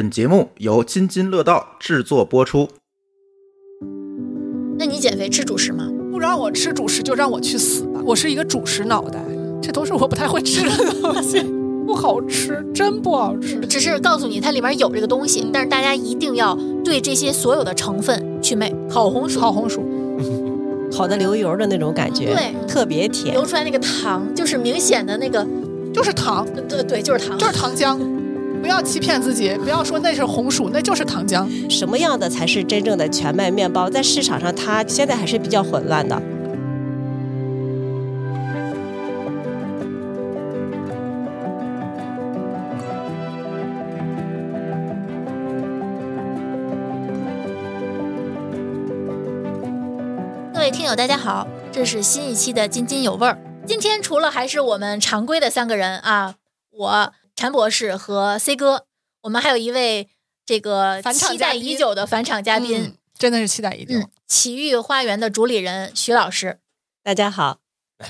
本节目由津津乐道制作播出。那你减肥吃主食吗？不让我吃主食就让我去死吧！我是一个主食脑袋，这都是我不太会吃的东西，不好吃，真不好吃。只是告诉你它里面有这个东西，但是大家一定要对这些所有的成分去魅。烤红薯，烤红薯，烤的流油的那种感觉，对特别甜流。出来那个糖，就是明显的那个，就是糖，对对，就是糖，就是糖浆。不要欺骗自己，不要说那是红薯，那就是糖浆。什么样的才是真正的全麦面包？在市场上，它现在还是比较混乱的。各位听友，大家好，这是新一期的津津有味儿。今天除了还是我们常规的三个人啊，我陈博士和 C 哥，我们还有一位这个期待已久的返场嘉宾嗯，真的是期待已久。嗯，奇遇花园的主理人徐老师，大家好，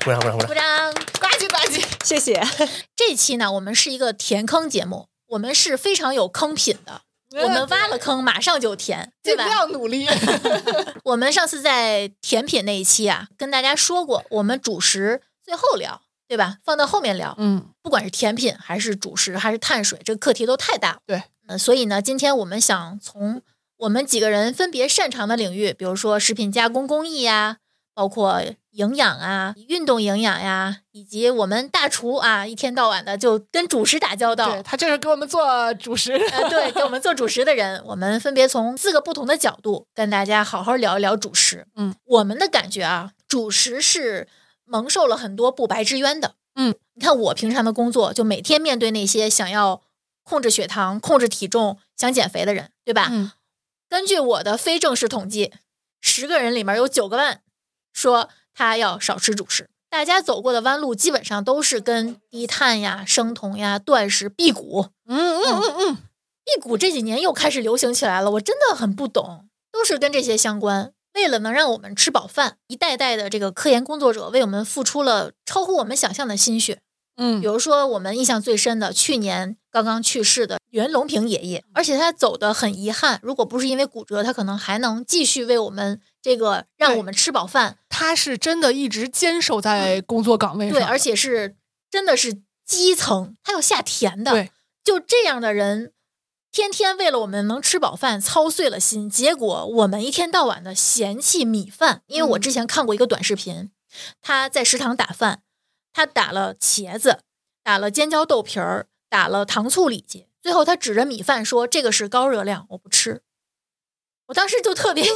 鼓掌鼓掌鼓掌！鼓掌。呱唧呱唧，谢谢。这期呢，我们是一个填坑节目，我们是非常有坑品的，我们挖了坑马上就填，对尽吧？要努力。我们上次在甜品那一期啊，跟大家说过，我们主食最后聊，对吧？放到后面聊。嗯，不管是甜品还是主食还是碳水，这个课题都太大了。对，呃，所以呢，今天我们想从我们几个人分别擅长的领域，比如说食品加工工艺呀，包括营养啊、运动营养呀，以及我们大厨啊，一天到晚的就跟主食打交道对。他就是给我们做主食。呃，对，给我们做主食的人，我们分别从四个不同的角度跟大家好好聊一聊主食。嗯，我们的感觉啊，主食是蒙受了很多不白之冤的。嗯，你看我平常的工作，就每天面对那些想要控制血糖、控制体重、想减肥的人，对吧？嗯，根据我的非正式统计，十个人里面有九个半说他要少吃主食。大家走过的弯路基本上都是跟低碳呀、生酮呀、断食、辟谷，嗯嗯嗯嗯，辟谷这几年又开始流行起来了，我真的很不懂，都是跟这些相关。为了能让我们吃饱饭，一代代的这个科研工作者为我们付出了超乎我们想象的心血。嗯比如说，我们印象最深的，去年刚刚去世的袁隆平爷爷，而且他走的很遗憾，如果不是因为骨折，他可能还能继续为我们这个让我们吃饱饭。他是真的一直坚守在工作岗位上。对，而且是真的是基层，他要下田的。对，就这样的人，天天为了我们能吃饱饭操碎了心，结果我们一天到晚的嫌弃米饭。因为我嗯之前看过一个短视频，他在食堂打饭，他打了茄子，打了尖椒豆皮儿，打了糖醋里脊，最后他指着米饭说：“这个是高热量，我不吃。”我当时就特别嘤嘤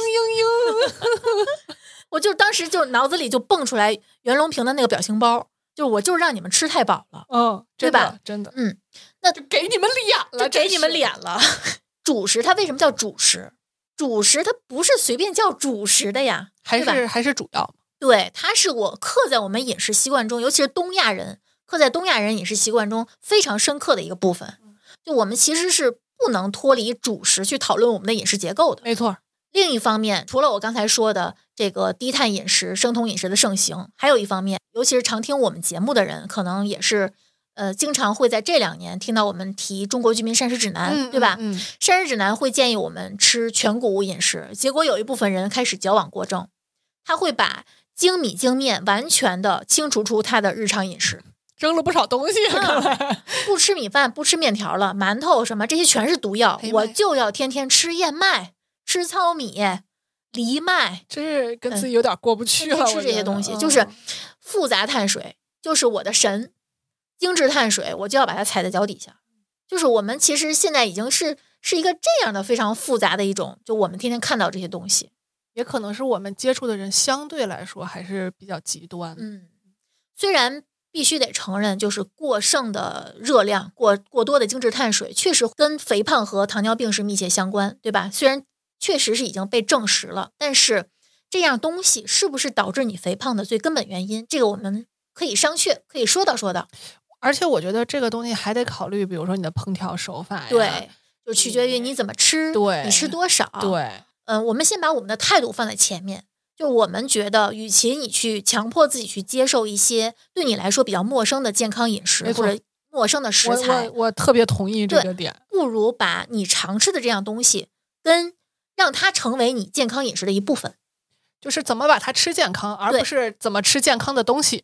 嘤，我就当时就脑子里就蹦出来袁隆平的那个表情包，就我就是让你们吃太饱了，嗯，对吧？真的，嗯，那就给你们脸了，给你们。脸了。主食它为什么叫主食？主食它不是随便叫主食的呀，还是还是主要。对，它是我刻在我们饮食习惯中，尤其是东亚人刻在东亚人饮食习惯中非常深刻的一个部分。就我们其实是不能脱离主食去讨论我们的饮食结构的。没错，另一方面，除了我刚才说的这个低碳饮食、生酮饮食的盛行，还有一方面，尤其是常听我们节目的人，可能也是呃，经常会在这两年听到我们提《中国居民膳食指南》嗯，对吧？嗯，膳食指南会建议我们吃全谷物饮食，结果有一部分人开始矫枉过正，他会把精米精面完全的清除出他的日常饮食，扔了不少东西，嗯看来。不吃米饭，不吃面条了，馒头什么这些全是毒药我就要天天吃燕麦、吃糙米、藜麦，真是跟自己有点过不去了。吃这些东西，嗯就是复杂碳水，就是我的神；精致碳水，我就要把它踩在脚底下。就是我们其实现在已经是是一个这样的非常复杂的一种，就我们天天看到这些东西，也可能是我们接触的人相对来说还是比较极端。嗯，虽然必须得承认，就是过剩的热量、过过多的精致碳水，确实跟肥胖和糖尿病是密切相关，对吧？虽然确实是已经被证实了，但是这样东西是不是导致你肥胖的最根本原因，这个我们可以商榷，可以说道说道。而且我觉得这个东西还得考虑，比如说你的烹调手法呀，对，就取决于你怎么吃，对你吃多少。，对，嗯、我们先把我们的态度放在前面。就我们觉得，与其你去强迫自己去接受一些对你来说比较陌生的健康饮食，或者陌生的食材我，我特别同意这个点。不如把你常吃的这样东西跟让它成为你健康饮食的一部分就是怎么把它吃健康，而不是怎么吃健康的东西。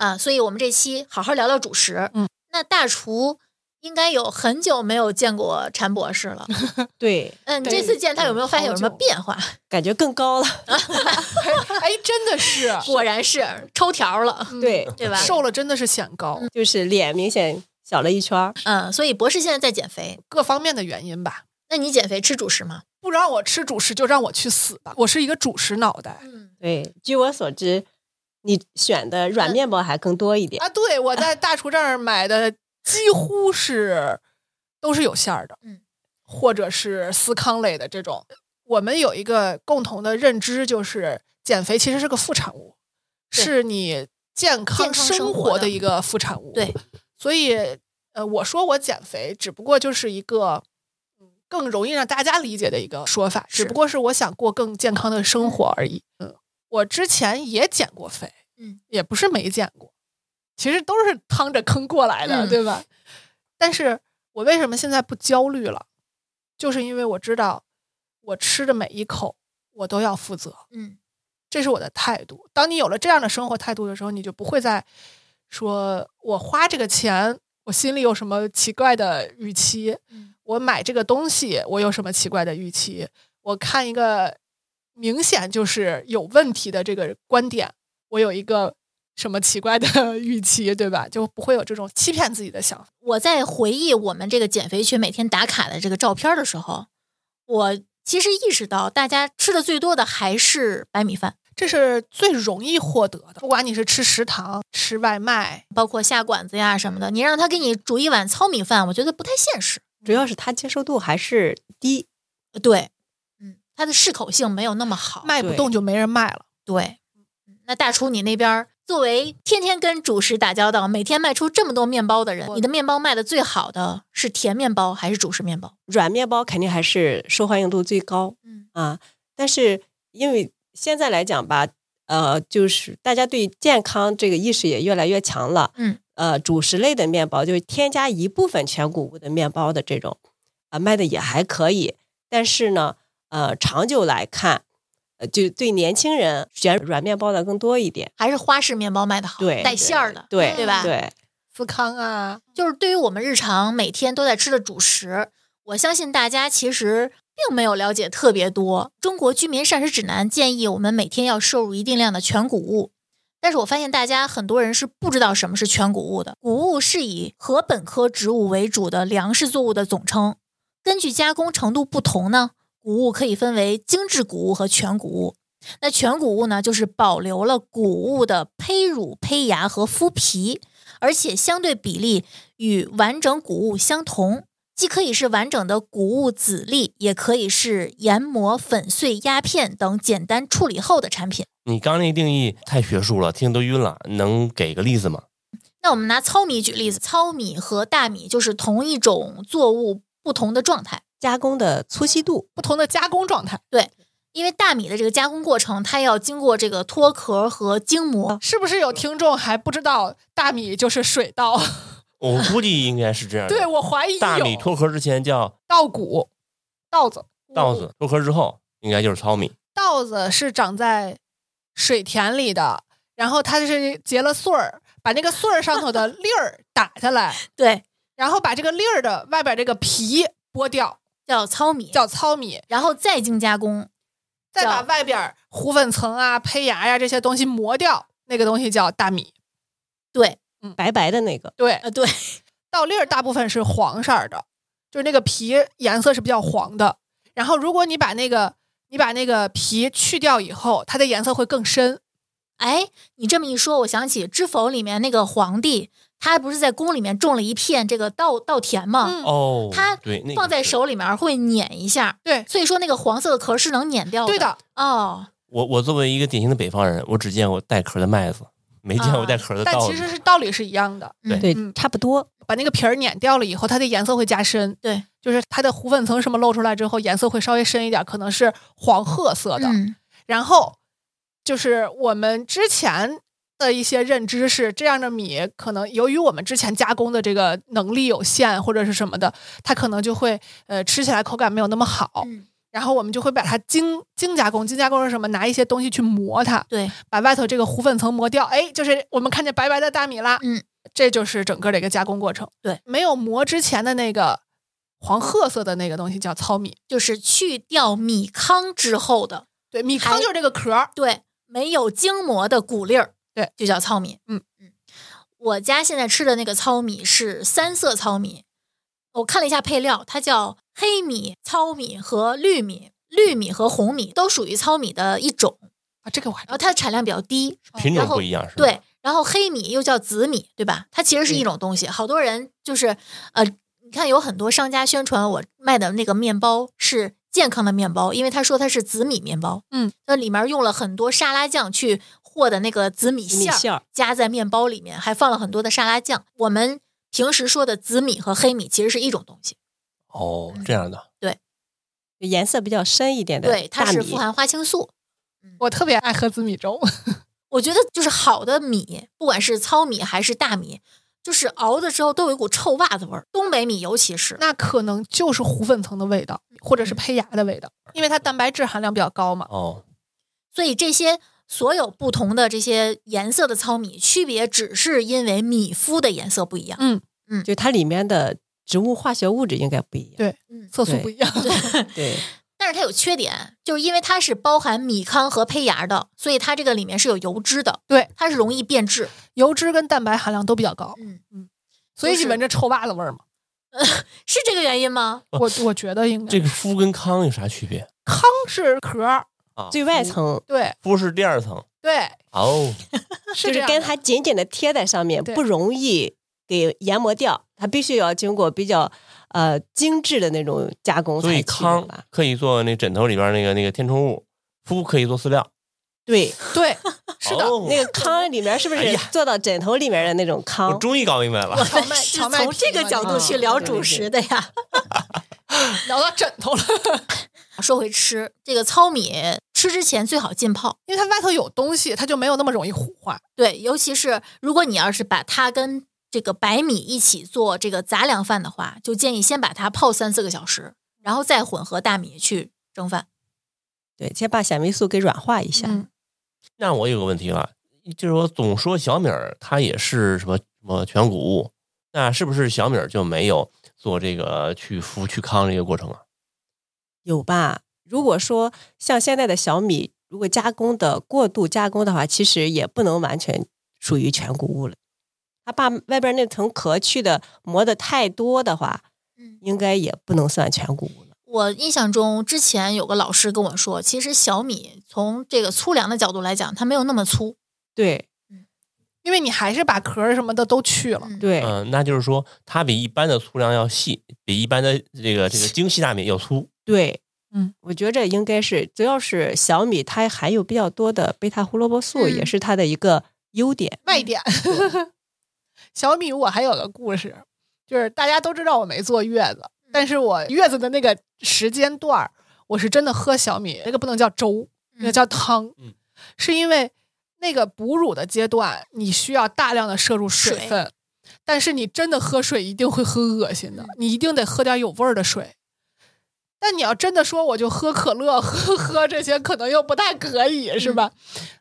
啊。所以我们这期好好聊聊主食。嗯，那大厨应该有很久没有见过陈博士了。对，嗯，你这次见他有没有发现有什么变化？感觉更高了。哎，真的是，果然是抽条了，嗯对，对吧？瘦了真的是显高，就是脸明显小了一圈儿。嗯，所以博士现在在减肥。各方面的原因吧。那你减肥吃主食吗？不让我吃主食，就让我去死吧！我是一个主食脑袋嗯，对，据我所知，你选的软面包还更多一点。啊！对，我在大厨这儿买的几乎是都是有馅儿的，嗯，或者是司康类的这种。我们有一个共同的认知，就是减肥其实是个副产物，是你健康生生活的一个副产物。对，所以呃，我说我减肥，只不过就是一个嗯更容易让大家理解的一个说法，只不过是我想过更健康的生活而已。嗯，我之前也减过肥，嗯，也不是没减过，其实都是趟着坑过来的，嗯对吧？但是我为什么现在不焦虑了？就是因为我知道我吃的每一口我都要负责，嗯，这是我的态度。当你有了这样的生活态度的时候，你就不会再说我花这个钱，我心里有什么奇怪的预期；嗯我买这个东西，我有什么奇怪的预期；我看一个明显就是有问题的这个观点，我有一个什么奇怪的 预期，对吧？就不会有这种欺骗自己的想法。我在回忆我们这个减肥群每天打卡的这个照片的时候，我其实意识到，大家吃的最多的还是白米饭，这是最容易获得的，不管你是吃食堂、吃外卖，包括下馆子呀什么的。你让他给你煮一碗糙米饭，我觉得不太现实。主要是他接受度还是低。呃对，嗯，它的适口性没有那么好。卖不动就没人卖了。对，嗯那大厨你那边作为天天跟主食打交道，每天卖出这么多面包的人，你的面包卖的最好的是甜面包还是主食面包？软面包肯定还是受欢迎度最高嗯啊，但是因为现在来讲吧，呃，就是大家对健康这个意识也越来越强了，嗯，呃，主食类的面包就是添加一部分全谷物的面包的这种，啊、卖的也还可以，但是呢，呃，长久来看，呃，就对年轻人选软面包的更多一点，还是花式面包卖的好，对带馅儿的，对对吧？对，富康啊，就是对于我们日常每天都在吃的主食，我相信大家其实并没有了解特别多。中国居民膳食指南建议我们每天要摄入一定量的全谷物，但是我发现大家很多人是不知道什么是全谷物的。谷物是以禾本科植物为主的粮食作物的总称，根据加工程度不同呢，谷物可以分为精致谷物和全谷物。那全谷物呢，就是保留了谷物的胚乳、胚芽和麸皮，而且相对比例与完整谷物相同，既可以是完整的谷物籽粒，也可以是研磨、粉碎、压片等简单处理后的产品。你刚刚那个定义太学术了，听都晕了。能给个例子吗？那我们拿糙米举例子，糙米和大米就是同一种作物，不同的状态。加工的粗细度，不同的加工状态，对因为大米的这个加工过程，它要经过这个脱壳和精磨。是不是有听众还不知道大米就是水稻？我估计应该是这样。对我怀疑大米脱壳之前叫稻谷、稻子、稻子，脱壳之后应该就是糙米。稻子是长在水田里的，然后它是结了穗儿，把那个穗儿上头的粒儿打下来，对，然后把这个粒儿的外边这个皮剥掉，叫糙米，叫糙米，然后再经加工。再把外边糊粉层啊、胚芽呀、这些东西磨掉，那个东西叫大米。对，嗯白白的那个，对，呃，对，稻粒儿大部分是黄色儿的，就是那个皮颜色是比较黄的。然后如果你把那个你把那个皮去掉以后，它的颜色会更深。哎，你这么一说，我想起《知否》里面那个皇帝，他不是在宫里面种了一片这个稻稻田吗？嗯哦，它对，那个放在手里面会碾一下，对，所以说那个黄色的壳是能碾掉的。对的，哦，我我作为一个典型的北方人，我只见过带壳的麦子，没见过啊带壳的但。其实是道理是一样的。嗯对，嗯差不多。把那个皮儿碾掉了以后，它的颜色会加深。对，就是它的糊粉层什么露出来之后，颜色会稍微深一点，可能是黄褐色的。嗯然后就是我们之前的一些认知是，这样的米可能由于我们之前加工的这个能力有限或者是什么的，它可能就会呃吃起来口感没有那么好。嗯，然后我们就会把它精精加工，精加工是什么？拿一些东西去磨它，对，把外头这个糊粉层磨掉，哎，就是我们看见白白的大米啦。嗯，这就是整个的一个加工过程。对，没有磨之前的那个黄褐色的那个东西叫糙米。就是去掉米糠之后的，对，米糠就是这个壳儿。对，没有精磨的谷粒儿，对，就叫糙米。嗯嗯，我家现在吃的那个糙米是三色糙米，我看了一下配料，它叫黑米、糙米和绿米，绿米和红米都属于糙米的一种，啊，这个我还然后它的产量比较低。品种不一样是吧？对，然后黑米又叫紫米，对吧？它其实是一种东西。好多人就是呃，你看有很多商家宣传我卖的那个面包是健康的面包，因为他说它是紫米面包。嗯，那里面用了很多沙拉酱去和的那个紫米馅儿，米馅儿，加在面包里面，还放了很多的沙拉酱。我们平时说的紫米和黑米其实是一种东西，哦，这样的对，颜色比较深一点的对，它是富含花青素。我特别爱喝紫米粥。我觉得就是好的米，不管是糙米还是大米，就是熬的时候都有一股臭袜子味儿。东北米尤其是，那可能就是糊粉层的味道，或者是胚芽的味道，因为它蛋白质含量比较高嘛。哦，所以这些所有不同的这些颜色的糙米，区别只是因为米麸的颜色不一样。嗯嗯，就它里面的植物化学物质应该不一样。对嗯，色素不一样。对，对 但是它有缺点，就是因为它是包含米糠和胚芽的，所以它这个里面是有油脂的，对，它是容易变质。油脂跟蛋白含量都比较高，嗯嗯，所以是你闻着臭袜子味儿嘛。是这个原因吗？我我觉得应该这个麸跟糠有啥区别糠是壳儿，啊？最外层对麸是第二层对，哦，就是跟它紧紧的贴在上面，不容易给研磨掉，它必须要经过比较呃精致的那种加工所以糠？可以做那枕头里边那个那个填充物，麸可以做饲料。对，对，是的。哦那个糠里面是不是做到枕头里面的那种糠我？终于搞明白了，荞麦是荞麦从这个角度去聊主食的呀。聊到枕头了，说回吃，这个糙米吃之前最好浸泡。因为它外头有东西，它就没有那么容易糊化。对，尤其是如果你要是把它跟这个白米一起做这个杂粮饭的话，就建议先把它泡三四个小时，然后再混合大米去蒸饭。对，先把纤维素给软化一下。嗯，那我有个问题了，就是说总说小米儿它也是什么什么全谷物，那是不是小米儿就没有做这个去麸去糠这个过程啊？有吧？如果说像现在的小米，如果加工的过度加工的话，其实也不能完全属于全谷物了。它把外边那层壳去的磨的太多的话，嗯，应该也不能算全谷物了。我印象中之前有个老师跟我说，其实小米从这个粗粮的角度来讲，它没有那么粗。对因为你还是把壳什么的都去了。嗯对、嗯、那就是说它比一般的粗粮要细，比一般的这个这个精细大米要粗。对，嗯，我觉着应该是，主要是小米它含有比较多的贝塔胡萝卜素，嗯也是它的一个优点。卖点。小米我还有个故事，就是大家都知道我没坐月子，但是我月子的那个时间段儿，我是真的喝小米，那个不能叫粥，那个叫汤，嗯是因为那个哺乳的阶段，你需要大量的摄入水水分，但是你真的喝水一定会喝恶心的，你一定得喝点有味儿的水。但你要真的说我就喝可乐，喝喝这些可能又不太可以，是吧？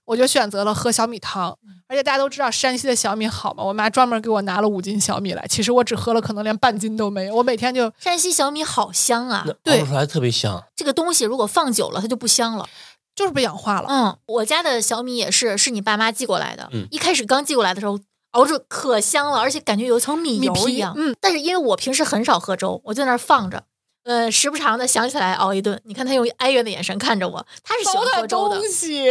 我就选择了喝小米汤，而且大家都知道山西的小米好嘛，我妈专门给我拿了五斤小米来，其实我只喝了可能连半斤都没有，我每天就山西小米好香啊，对熬出来特别香。这个东西如果放久了，它就不香了。就是被氧化了。嗯，我家的小米也是，是你爸妈寄过来的。嗯一开始刚寄过来的时候，熬着可香了，而且感觉有一层米油一样。嗯，但是因为我平时很少喝粥，我就在那儿放着，呃，时不常的想起来熬一顿。你看他用哀怨的眼神看着我，他是喜欢喝粥的东，西，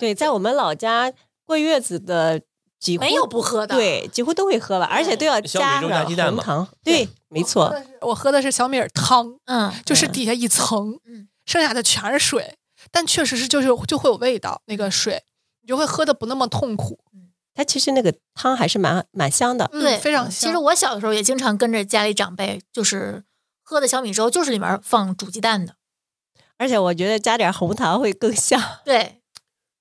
对，在我们老家过月子的几乎没有不喝的。，对，几乎都会喝吧，而且都要小米粥加上加鸡蛋嘛红糖。对，没错。我喝的是小米儿汤，嗯，就是底下一层，嗯剩下的全是水，但确实是就是就会有味道，那个水你就会喝的不那么痛苦，它其实那个汤还是蛮蛮香的。嗯对非常香。其实我小的时候也经常跟着家里长辈，就是喝的小米粥，就是里面放煮鸡蛋的。而且我觉得加点红糖会更香。对，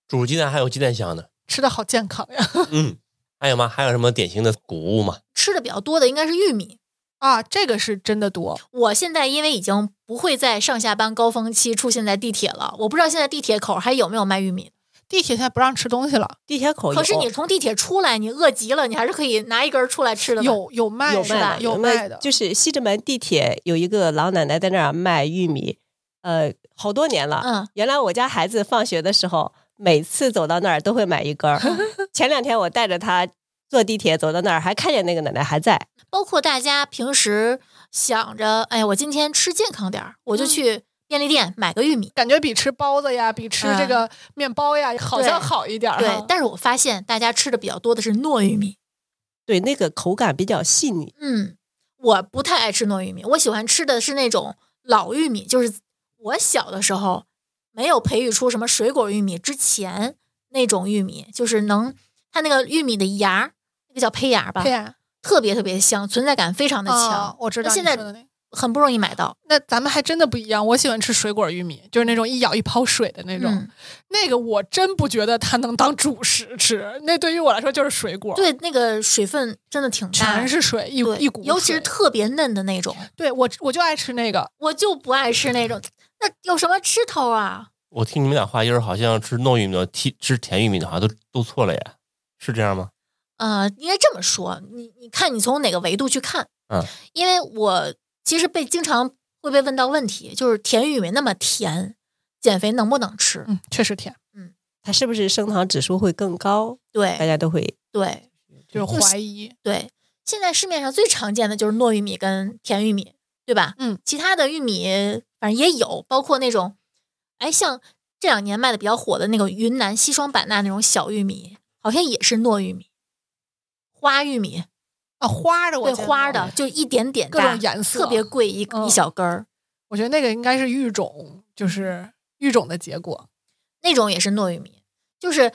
煮鸡蛋还有鸡蛋香呢。吃的好健康呀！嗯，还有吗？还有什么典型的谷物吗？吃的比较多的应该是玉米。啊，这个是真的多。我现在因为已经不会在上下班高峰期出现在地铁了，我不知道现在地铁口还有没有卖玉米。地铁现在不让吃东西了，地铁口可是你从地铁出来，你饿极了，你还是可以拿一根儿出来吃的。有有卖有卖的，有卖的，就是西直门地铁有一个老奶奶在那儿卖玉米，呃，好多年了。嗯，原来我家孩子放学的时候，每次走到那儿都会买一根儿。前两天我带着他坐地铁走到那儿，还看见那个奶奶还在。包括大家平时想着，哎呀，我今天吃健康点儿，我就嗯去便利店买个玉米。感觉比吃包子呀，比吃这个面包呀，好像好一点儿。对，但是我发现大家吃的比较多的是糯玉米。对，那个口感比较细腻。嗯，我不太爱吃糯玉米，我喜欢吃的是那种老玉米，就是我小的时候没有培育出什么水果玉米之前那种玉米，就是能它那个玉米的芽儿，那个叫胚芽吧，特别特别香，存在感非常的强，啊我知道现在很不容易买到。那咱们还真的不一样。我喜欢吃水果玉米，就是那种一咬一泡水的那种。嗯那个我真不觉得它能当主食吃，那对于我来说就是水果，，对，那个水分真的挺大，全是水，一对一股。尤其是特别嫩的那种，对我我就爱吃那个。我就不爱吃那种。那有什么吃头啊？我听你们俩话音儿，好像吃糯玉米的、吃吃甜玉米的，好像都都错了耶，是这样吗？呃，应该这么说，你你看你从哪个维度去看？嗯，因为我其实被经常会被问到问题，就是甜玉米那么甜，减肥能不能吃？嗯，确实甜，嗯它是不是升糖指数会更高？对大家都会对就是怀疑。对，现在市面上最常见的就是糯玉米跟甜玉米，对吧？嗯，其他的玉米反正也有，包括那种，哎，像这两年卖的比较火的那个云南西双版纳那种小玉米，好像也是糯玉米，花玉米，啊，花的我对花的，就一点点各大种颜色特别贵，一、嗯一小根儿，我觉得那个应该是育种，就是育种的结果。那种也是糯玉米。就是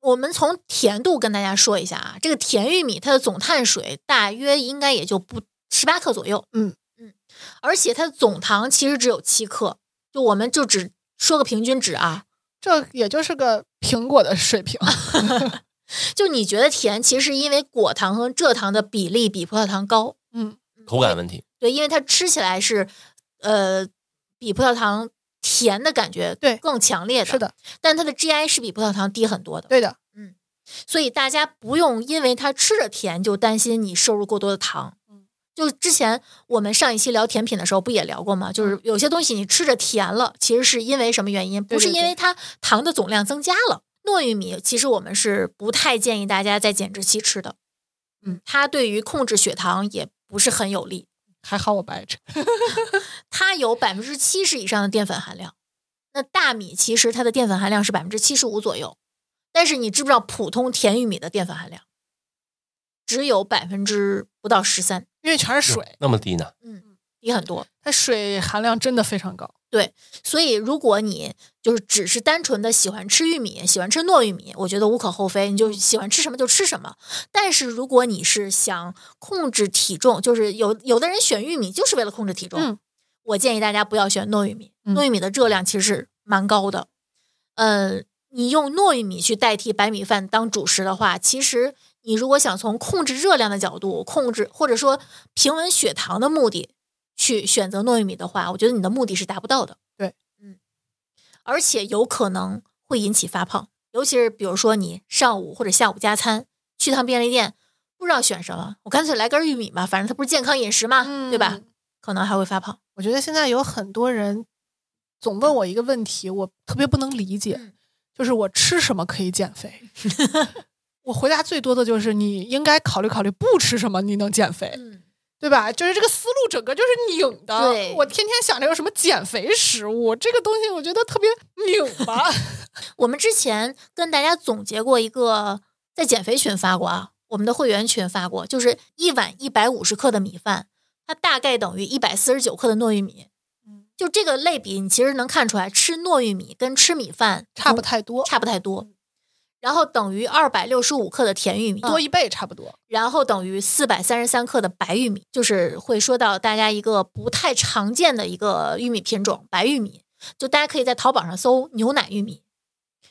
我们从甜度跟大家说一下啊，这个甜玉米它的总碳水大约应该也就不十八克左右，嗯嗯，而且它的总糖其实只有七克，就我们就只说个平均值啊，这也就是个苹果的水平，就你觉得甜，其实是因为果糖和蔗糖的比例比葡萄糖高，嗯，口感问题。对，因为它吃起来是呃比葡萄糖甜的感觉对更强烈的，是，的，但它的 GI 是比葡萄糖低很多的，对的，嗯所以大家不用因为它吃着甜就担心你摄入过多的糖。嗯，就之前我们上一期聊甜品的时候不也聊过吗？就是有些东西你吃着甜了，其实是因为什么原因？不是因为它糖的总量增加了。糯玉米其实我们是不太建议大家在减脂期吃的，嗯，它对于控制血糖也不是很有利。还好我不爱吃。它有百分之七十以上的淀粉含量。那大米其实它的淀粉含量是百分之七十五左右，但是你知不知道普通甜玉米的淀粉含量只有百分之不到十三，因为全是水，那么低呢？嗯，低很多。它水含量真的非常高。所以如果你就是只是单纯的喜欢吃玉米，喜欢吃糯玉米，我觉得无可厚非，你就喜欢吃什么就吃什么。但是如果你是想控制体重，就是有有的人选玉米就是为了控制体重，嗯我建议大家不要选糯玉米，嗯糯玉米的热量其实是蛮高的。嗯，你用糯玉米去代替白米饭当主食的话，其实你如果想从控制热量的角度，控制或者说平稳血糖的目的去选择糯玉米的话，我觉得你的目的是达不到的。对，嗯，而且有可能会引起发胖，尤其是比如说你上午或者下午加餐，去趟便利店，不知道选什么，我干脆来根玉米吧，反正它不是健康饮食嘛，对吧？嗯？可能还会发胖。我觉得现在有很多人总问我一个问题，我特别不能理解，嗯就是我吃什么可以减肥？我回答最多的就是你应该考虑考虑不吃什么你能减肥，嗯，对吧？就是这个思路整个就是拧的。我天天想着有什么减肥食物，这个东西我觉得特别拧巴。我们之前跟大家总结过一个，在减肥群发过啊，我们的会员群发过，就是一碗一百五十克的米饭，它大概等于一百四十九克的糯玉米。嗯，就这个类比，你其实能看出来，吃糯玉米跟吃米饭差不太多，差不太多。然后等于二百六十五克的甜玉米，多一倍差不多。然后等于四百三十三克的白玉米，就是会说到大家一个不太常见的一个玉米品种——白玉米。就大家可以在淘宝上搜牛奶玉米，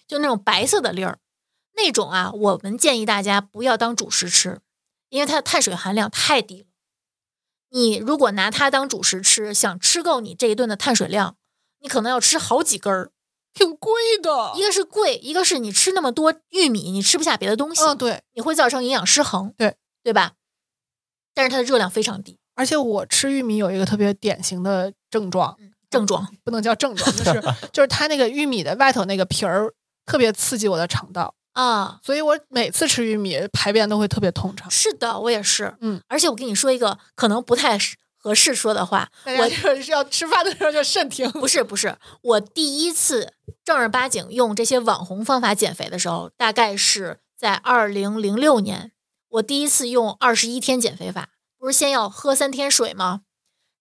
就那种白色的粒儿。那种啊，我们建议大家不要当主食吃，因为它的碳水含量太低了。你如果拿它当主食吃，想吃够你这一顿的碳水量，你可能要吃好几根儿。挺贵的。一个是贵，一个是你吃那么多玉米，你吃不下别的东西，嗯，对，你会造成营养失衡，对对吧？但是它的热量非常低，而且我吃玉米有一个特别典型的症状，症状不能叫症状，就是 就是它那个玉米的外头那个皮儿特别刺激我的肠道，啊。所以我每次吃玉米排便都会特别通畅。是的，我也是，嗯，而且我跟你说一个可能不太合适说的话，大家就 是要吃饭的时候就慎听。不是不是，我第一次正儿八经用这些网红方法减肥的时候，大概是在二零零六年，我第一次用二十一天减肥法，不是先要喝三天水吗？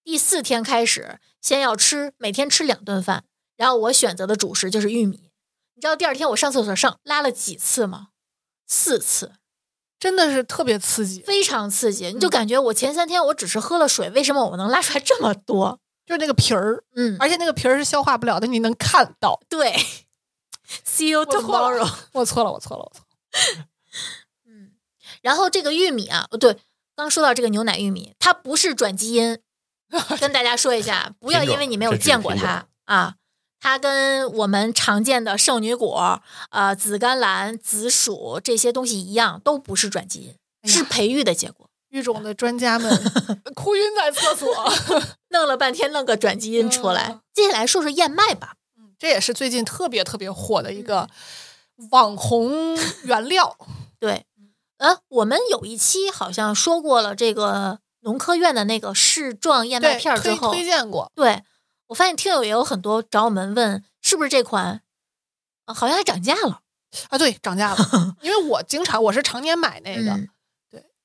第四天开始，先要吃每天吃两顿饭，然后我选择的主食就是玉米。你知道第二天我上厕所上拉了几次吗？四次，真的是特别刺激，非常刺激。你就感觉我前三天我只是喝了水，为什么我能拉出来这么多？就是那个皮儿，嗯，而且那个皮儿是消化不了的，你能看到。对。See you tomorrow。我错了，我错了，我错了。嗯，然后这个玉米啊，哦对，刚说到这个牛奶玉米，它不是转基因，跟大家说一下，不要因为你没有见过它啊，它跟我们常见的圣女果、呃紫甘蓝、紫薯这些东西一样，都不是转基因，哎是培育的结果。育种的专家们 哭晕在厕所。弄了半天弄个转基因出来嗯，接下来说说燕麦吧。这也是最近特别特别火的一个网红原料。对，呃，我们有一期好像说过了这个农科院的那个试状燕麦，片儿之后，推推荐过。对我发现听友也有很多找我们问是不是这款，啊好像还涨价了。啊，对，涨价了，因为我经常我是常年买那个，嗯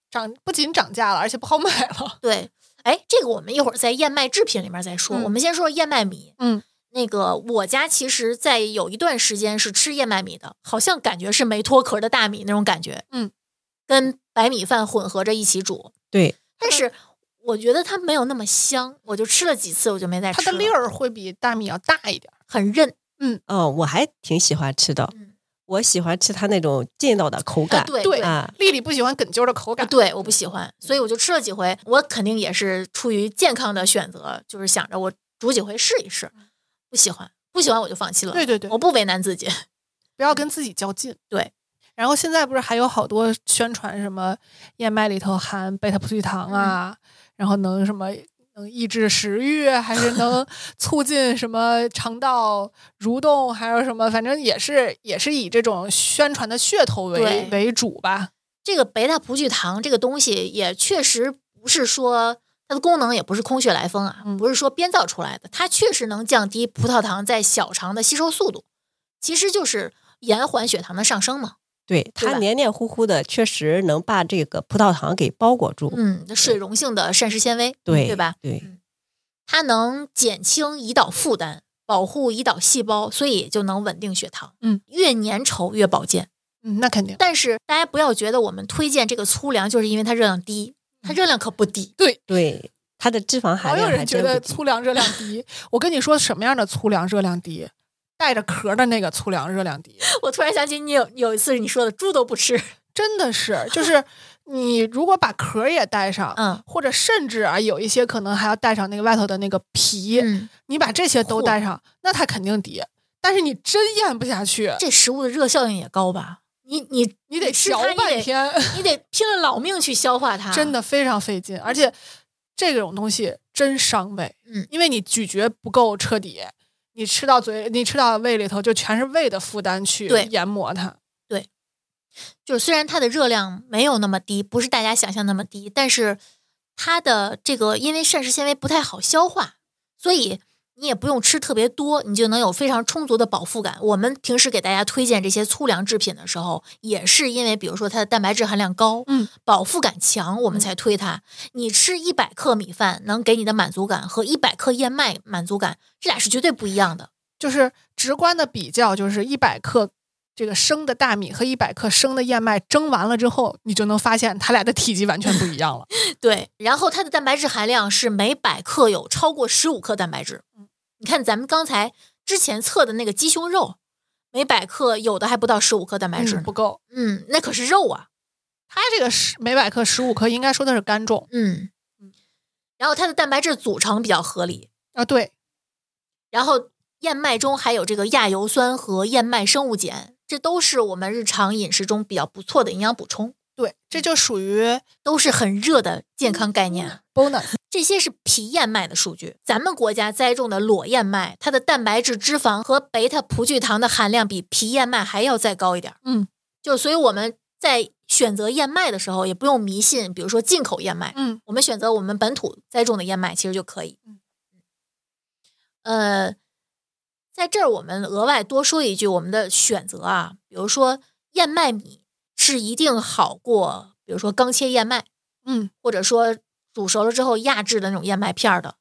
涨不仅涨价了，而且不好买了。对，哎，这个我们一会儿在燕麦制品里面再说。嗯我们先说燕麦米。嗯，那个我家其实，在有一段时间是吃燕麦米的，好像感觉是没脱壳的大米那种感觉。嗯，跟白米饭混合着一起煮，对，但是我觉得它没有那么香，我就吃了几次，我就没再吃。它的粒儿会比大米要大一点儿。很韧，嗯哦，我还挺喜欢吃的嗯，我喜欢吃它那种劲道的口啊感。对对对啊，丽丽不喜欢梗揪的口感。对，我不喜欢，所以我就吃了几回。我肯定也是出于健康的选择，就是想着我煮几回试一试。不喜欢，不喜欢我就放弃了。对对对我不为难自己。不要跟自己较劲。对。然后现在不是还有好多宣传什么燕麦里头含贝塔葡聚糖啊，然后能什么能抑制食欲，还是 能促进什么肠道蠕动，还有什么，反正也是也是以这种宣传的噱头为为主吧。这个贝塔葡聚糖这个东西也确实不是说它的功能也不是空穴来风啊，嗯不是说编造出来的，它确实能降低葡萄糖在小肠的吸收速度，其实就是延缓血糖的上升嘛。对，它黏黏糊糊的，确实能把这个葡萄糖给包裹住。嗯，水溶性的膳食纤维，对对吧？对嗯它能减轻胰岛负担，保护胰岛细胞，所以就能稳定血糖。嗯，越粘稠越保健。嗯，那肯定。但是大家不要觉得我们推荐这个粗粮就是因为它热量低，它热量可不低。对对，它的脂肪含量还人觉得。粗粮热量低，我跟你说什么样的粗粮热量低？带着壳的那个粗粮热量低。我突然想起你有有一次你说的猪都不吃，真的是，就是你如果把壳也带上，嗯或者甚至啊，有一些可能还要带上那个外头的那个皮，嗯，你把这些都带上，那它肯定低。但是你真咽不下去，这食物的热效应也高吧？你你你得嚼半天，你得拼了老命去消化它，真的非常费劲。而且这种东西真伤胃，嗯因为你咀嚼不够彻底，你吃到嘴，你吃到胃里头就全是胃的负担去研磨它。对就是虽然它的热量没有那么低，不是大家想象那么低，但是它的这个因为膳食纤维不太好消化，所以你也不用吃特别多，你就能有非常充足的饱腹感。我们平时给大家推荐这些粗粮制品的时候，也是因为比如说它的蛋白质含量高，嗯，饱腹感强，我们才推它。你吃一百克米饭能给你的满足感和一百克燕麦满足感，这俩是绝对不一样的。就是直观的比较，就是一百克这个生的大米和一百克生的燕麦蒸完了之后，你就能发现它俩的体积完全不一样了。对，然后它的蛋白质含量是每百克有超过十五克蛋白质。你看咱们刚才之前测的那个鸡胸肉，每百克有的还不到十五克蛋白质嗯不。够。嗯，那可是肉啊。它这个十每百克十五克，应该说的是干重嗯，然后它的蛋白质组成比较合理，啊。对，然后燕麦中还有这个亚油酸和燕麦生物碱，这都是我们日常饮食中比较不错的营养补充，对，这就属于都是很热的健康概念。bonus。这些是皮燕麦的数据，咱们国家栽种的裸燕麦，它的蛋白质、脂肪和贝塔葡聚糖的含量比皮燕麦还要再高一点儿。嗯，就所以我们在选择燕麦的时候，也不用迷信，比如说进口燕麦，嗯，我们选择我们本土栽种的燕麦，其实就可以。嗯呃，在这儿我们额外多说一句，我们的选择啊，比如说燕麦米是一定好过，比如说刚切燕麦，嗯，或者说煮熟了之后压制的那种燕麦片儿的。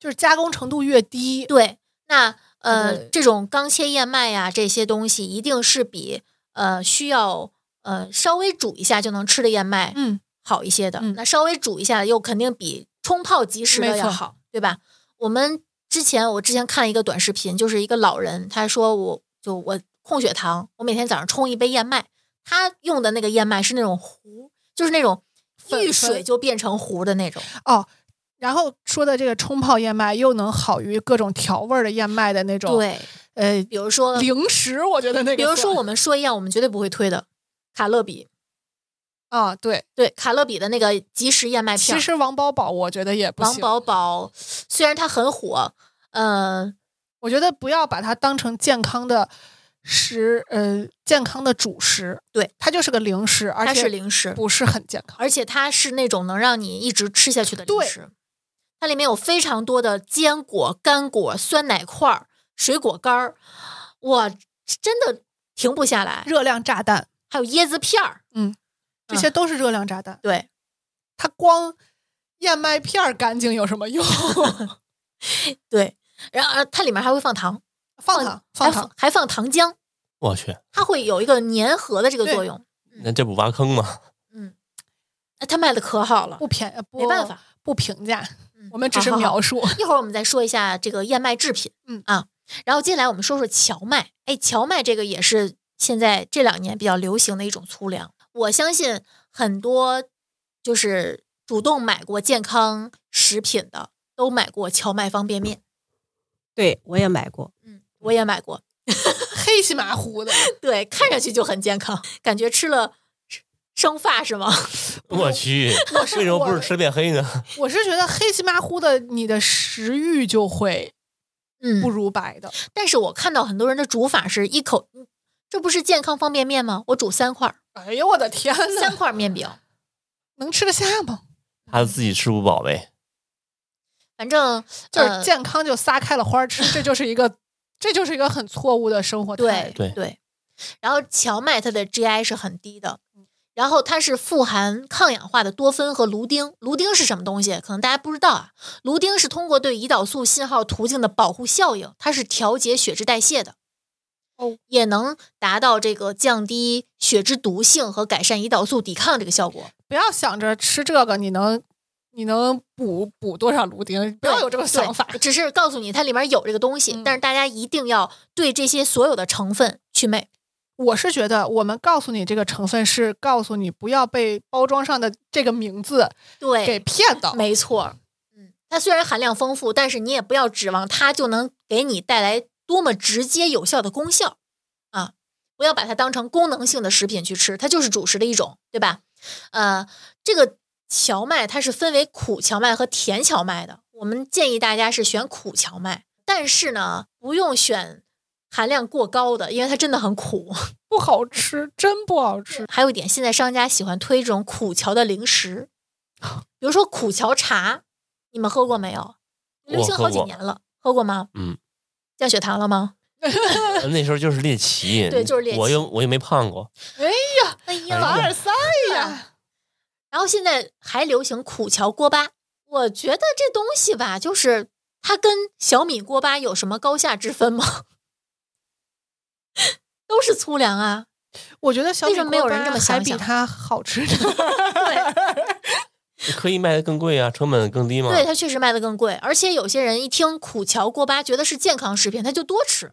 就是加工程度越低，对，那呃，这种刚切燕麦呀，这些东西一定是比呃需要呃稍微煮一下就能吃的燕麦嗯，好一些的。嗯那稍微煮一下又肯定比冲泡即食的要好，对吧？我们之前我之前看了一个短视频，就是一个老人，他说我就我控血糖，我每天早上冲一杯燕麦，他用的那个燕麦是那种糊，就是那种遇水就变成糊的那种。哦。然后说的这个冲泡燕麦又能好于各种调味儿的燕麦的那种，，对，呃，比如说零食，我觉得那个，比如说我们说一样，我们绝对不会推的卡乐比，啊，对，对卡乐比的那个即食燕麦片儿。其实王饱饱我觉得也不行，王饱饱虽然它很火，呃，我觉得不要把它当成健康的食，呃，健康的主食，对，它就是个零食，而它且是零食，不是很健康。而且它是那种能让你一直吃下去的零食。它里面有非常多的坚果、干果、酸奶块儿、水果干儿，哇，真的停不下来。热量炸弹，还有椰子片儿，这些都是热量炸弹。对，它光燕麦片儿干净有什么用？对，然后呃它里面还会放糖，放糖，放糖，还放糖浆，我去，它会有一个粘合的这个作用。那这不挖坑吗？嗯，那，它卖的可好了，不便宜，没办法，不评价，嗯我们只是好好好描述。一会儿我们再说一下这个燕麦制品，嗯啊，然后接下来我们说说荞麦。哎，荞麦这个也是现在这两年比较流行的一种粗粮。我相信很多就是主动买过健康食品的，都买过荞麦方便面。对我也买过，嗯，我也买过，黑漆麻糊的，对，看上去就很健康，感觉吃了生发是吗？我去，我为什么不是吃变黑呢？我是觉得黑漆麻糊的，你的食欲就会嗯不如白的。但是我看到很多人的煮法是一口，嗯这不是健康方便面吗？我煮三块儿，哎呦我的天呐三，块面饼，能吃得下吗？他自己吃不饱呗。反正就是呃健康就撒开了花儿吃，这就是一个，这就是一个很错误的生活态对度。对然后荞麦它的 GI 是很低的，然后它是富含抗氧化的多酚和芦丁。芦丁是什么东西？可能大家不知道啊。芦丁是通过对胰岛素信号途径的保护效应，它是调节血脂代谢的，哦，也能达到这个降低血脂毒性和改善胰岛素抵抗这个效果。不要想着吃这个你能你能补补多少芦丁，不要有这个想法。只是告诉你它里面有这个东西，嗯但是大家一定要对这些所有的成分去魅。我是觉得，我们告诉你这个成分是告诉你不要被包装上的这个名字对，给骗到。没错，嗯，它虽然含量丰富，但是你也不要指望它就能给你带来多么直接有效的功效啊！不要把它当成功能性的食品去吃，它就是主食的一种，对吧？呃，这个荞麦它是分为苦荞麦和甜荞麦的，我们建议大家是选苦荞麦，但是呢，不用选含量过高的，因为它真的很苦。不好吃，真不好吃。还有一点，现在商家喜欢推这种苦荞的零食，比如说苦荞茶，你们喝过没有？流行好几我喝过年了，喝过吗？嗯，降血糖了吗？那时候就是猎奇，对就是猎奇我又我又没胖过，哎呀，哎呀凡尔赛呀！然后现在还流行苦荞锅巴，我觉得这东西吧，就是它跟小米锅巴有什么高下之分吗？都是粗粮啊，我觉得小米锅巴这么想想还比它好吃呢。对可以卖的更贵啊，成本更低嘛。对，它确实卖的更贵，而且有些人一听苦荞锅巴，觉得是健康食品，他就多吃。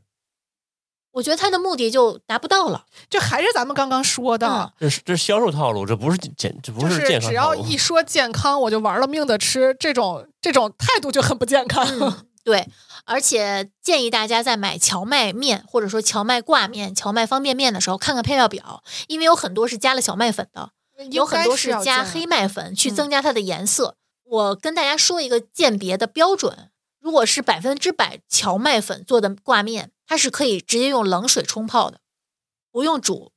我觉得他的目的就达不到了。这还是咱们刚刚说的，嗯这是这是销售套路，这不是健，这不是健康只要。一说健康，我就玩了命的吃，这种这种态度就很不健康。嗯，对，而且建议大家在买荞麦面或者说荞麦挂面、荞麦方便面的时候，看看配料表，因为有很多是加了小麦粉的，有很多是加黑麦粉去嗯增加它的颜色。我跟大家说一个鉴别的标准，如果是百分之百荞麦粉做的挂面，它是可以直接用冷水冲泡的，不用煮，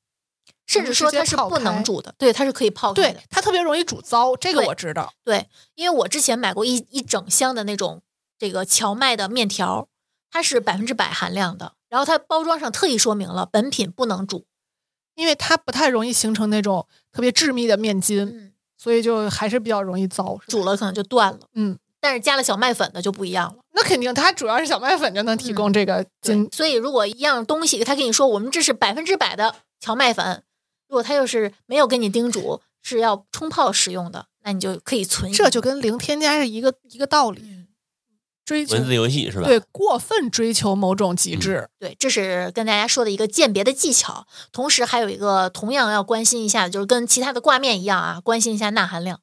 甚至说它是不能煮的，对，它是可以泡开对的。它特别容易煮糟，这个我知道。对，因为我之前买过一一整箱的那种这个荞麦的面条，它是百分之百含量的，然后它包装上特意说明了本品不能煮。因为它不太容易形成那种特别致密的面筋，嗯，所以就还是比较容易糟。煮了可能就断了。嗯，但是加了小麦粉的就不一样了。那肯定，它主要是小麦粉就能提供这个对筋。所以如果一样东西，他跟你说我们这是百分之百的荞麦粉，如果他又是没有跟你叮嘱是要冲泡使用的，那你就可以存。这就跟零添加是一个一个道理，嗯追求文字游戏是吧？对过分追求某种极致。对，这是跟大家说的一个鉴别的技巧。同时还有一个同样要关心一下，就是跟其他的挂面一样啊，关心一下钠含量。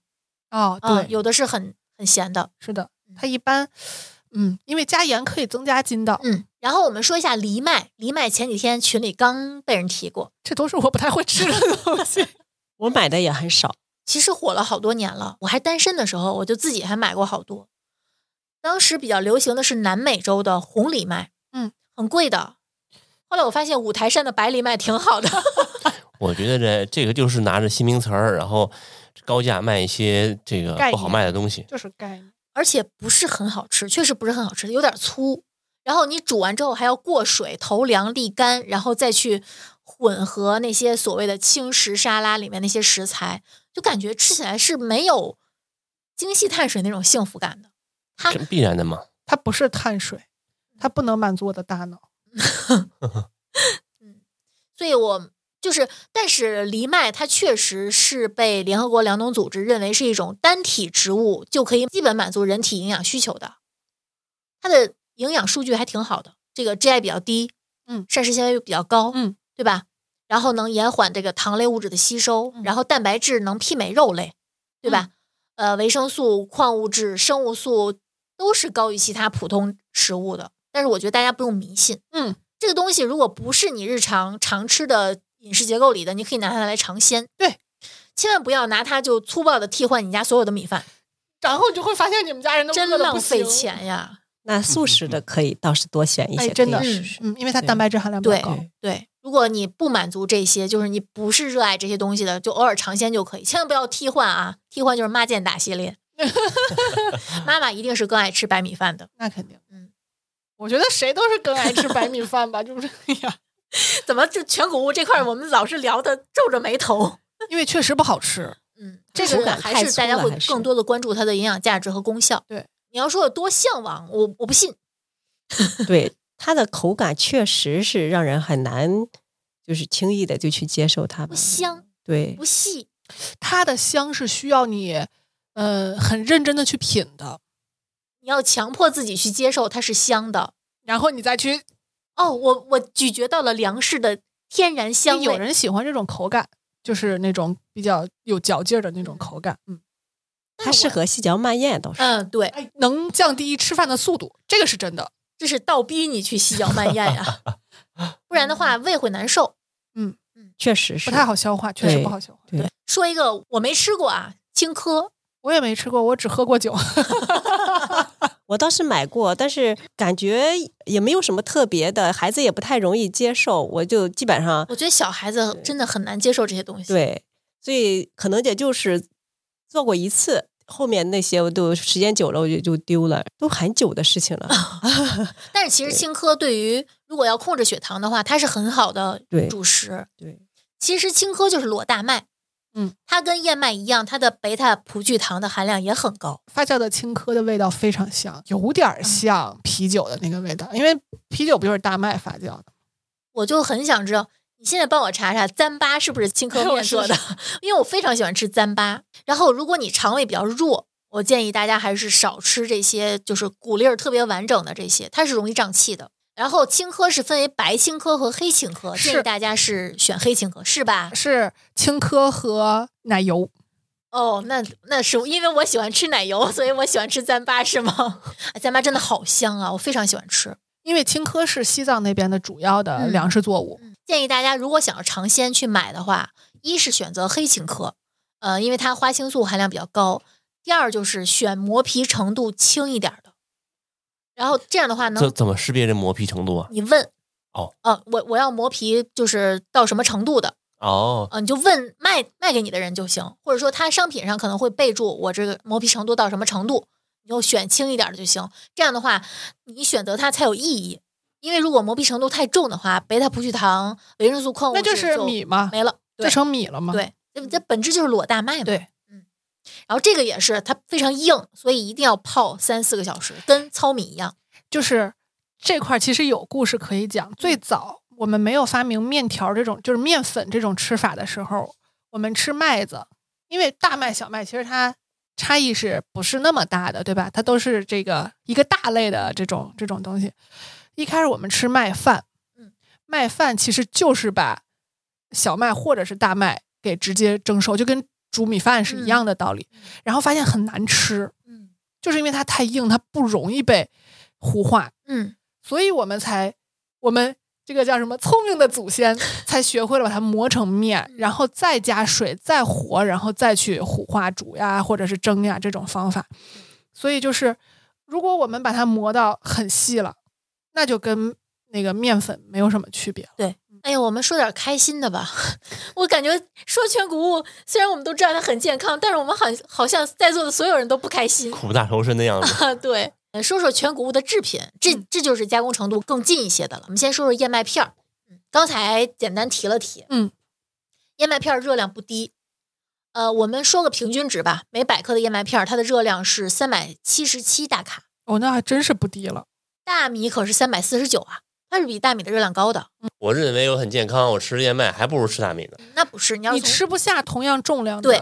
哦，啊对，有的是很很咸的。是的，它一般，嗯，因为加盐可以增加筋道，嗯，然后我们说一下藜麦，藜麦前几天群里刚被人提过，这都是我不太会吃的东西。我买的也很少。其实火了好多年了。我还单身的时候，我就自己还买过好多。当时比较流行的是南美洲的红藜麦，嗯，很贵的。后来我发现五台山的白藜麦挺好的，我觉得这这个就是拿着新名词儿，然后高价卖一些这个不好卖的东西。就是概念。而且不是很好吃，确实不是很好吃，有点粗。然后你煮完之后还要过水投凉沥干，然后再去混合那些所谓的轻食沙拉里面那些食材，就感觉吃起来是没有精细碳水那种幸福感的。它这必然的嘛。它不是碳水，它不能满足我的大脑。所以我就是，但是藜麦它确实是被联合国粮农组织认为是一种单体植物，就可以基本满足人体营养需求的。它的营养数据还挺好的，这个 GI 比较低，嗯膳食纤维又比较高，嗯，对吧？然后能延缓这个糖类物质的吸收，嗯然后蛋白质能媲美肉类，对吧？呃，维生素、矿物质、生物素都是高于其他普通食物的。但是我觉得大家不用迷信，嗯，这个东西如果不是你日常常吃的饮食结构里的，你可以拿它来尝鲜。对，千万不要拿它就粗暴的替换你家所有的米饭，然后你就会发现你们家人都真饿得不浪费。钱呀！那素食的可以倒是多选一些，哎，真的是嗯，因为它蛋白质含量比较对高。对，如果你不满足这些，就是你不是热爱这些东西的，就偶尔尝鲜就可以，千万不要替换啊！替换就是妈见打系列，妈妈一定是更爱吃白米饭的。那肯定，嗯，我觉得谁都是更爱吃白米饭吧，就是哎呀，怎么就全谷物这块儿我们老是聊的皱着眉头？因为确实不好吃。嗯，这这个还口感太粗是大家会更多的关注它的营养价值和功效。对，你要说有多向往，我我不信。对它的口感确实是让人很难，就是轻易的就去接受它。不香对不细，它的香是需要你，呃，很认真的去品的，你要强迫自己去接受它是香的。然后你再去。哦，我我咀嚼到了粮食的天然香味。有人喜欢这种口感，就是那种比较有嚼劲儿的那种口感。嗯，它适合细嚼慢咽，倒是。嗯，对，哎，能降低吃饭的速度，这个是真的。这是倒逼你去细嚼慢咽呀，不然的话胃会难受。嗯嗯确实是不太好消化，确实不好消化。对说一个我没吃过啊，青稞，我也没吃过，我只喝过酒。我倒是买过，但是感觉也没有什么特别的，孩子也不太容易接受，我就基本上我觉得小孩子真的很难接受这些东西。，对，所以可能也就是做过一次，后面那些我都时间久了我就就丢了，都很久的事情了。但是其实青稞对于如果要控制血糖的话，它是很好的主食。对，其实青稞就是裸大麦，嗯，它跟燕麦一样，它的贝塔葡聚糖的含量也很高。发酵的青稞的味道非常香，有点儿像啤酒的那个味道，因为啤酒不就是大麦发酵的？我就很想知道，你现在帮我查查糌粑是不是青稞面做的，因为我非常喜欢吃糌粑。然后，如果你肠胃比较弱，我建议大家还是少吃这些，就是谷粒儿特别完整的这些，它是容易胀气的。然后青稞是分为白青稞和黑青稞，建议大家是选黑青稞，是吧？是青稞和奶油。哦，那那是因为我喜欢吃奶油，所以我喜欢吃糌粑，是吗？糌粑真的好香啊，我非常喜欢吃。因为青稞是西藏那边的主要的嗯粮食作物，建议大家如果想要尝鲜去买的话，一是选择黑青稞，呃，因为它花青素含量比较高；第二就是选磨皮程度轻一点。然后这样的话能怎怎么识别这磨皮程度啊？你问哦，呃，我我要磨皮就是到什么程度的，哦，呃，你就问卖卖给你的人就行，或者说他商品上可能会备注我这个磨皮程度到什么程度，你就选轻一点的就行。这样的话，你选择它才有意义。因为如果磨皮程度太重的话，贝塔葡聚糖、维生素、矿物质那就是米嘛，没了，就成米了嘛。，对，这这本质就是裸大麦嘛。对，然后这个也是它非常硬，所以一定要泡三四个小时，跟糙米一样。就是这块儿其实有故事可以讲。最早我们没有发明面条这种，就是面粉这种吃法的时候，我们吃麦子，因为大麦、小麦其实它差异是不是那么大的，对吧？它都是这个一个大类的这种这种东西。一开始我们吃麦饭，嗯，麦饭其实就是把小麦或者是大麦给直接蒸熟，就跟煮米饭是一样的道理。然后发现很难吃，嗯就是因为它太硬，它不容易被糊化，嗯，所以我们才我们这个叫什么聪明的祖先 才学会了把它磨成面，然后再加水，再和，然后再去糊化煮呀，或者是蒸呀这种方法。所以就是，如果我们把它磨到很细了，那就跟那个面粉没有什么区别了。哎呀，我们说点开心的吧。我感觉说全谷物，虽然我们都知道它很健康，但是我们好好像在座的所有人都不开心。苦大仇深的样子。啊，对，呃说说全谷物的制品，这嗯这就是加工程度更近一些的了。我们先说说燕麦片刚才简单提了提，嗯，燕麦片儿热量不低，呃，我们说个平均值吧，每百克的燕麦片儿它的热量是三百七十七大卡，哦，那还真是不低了。大米可是三百四十九啊，它是比大米的热量高的。我认为我很健康，我吃燕麦还不如吃大米呢。那不是，你要从你吃不下同样重量的，对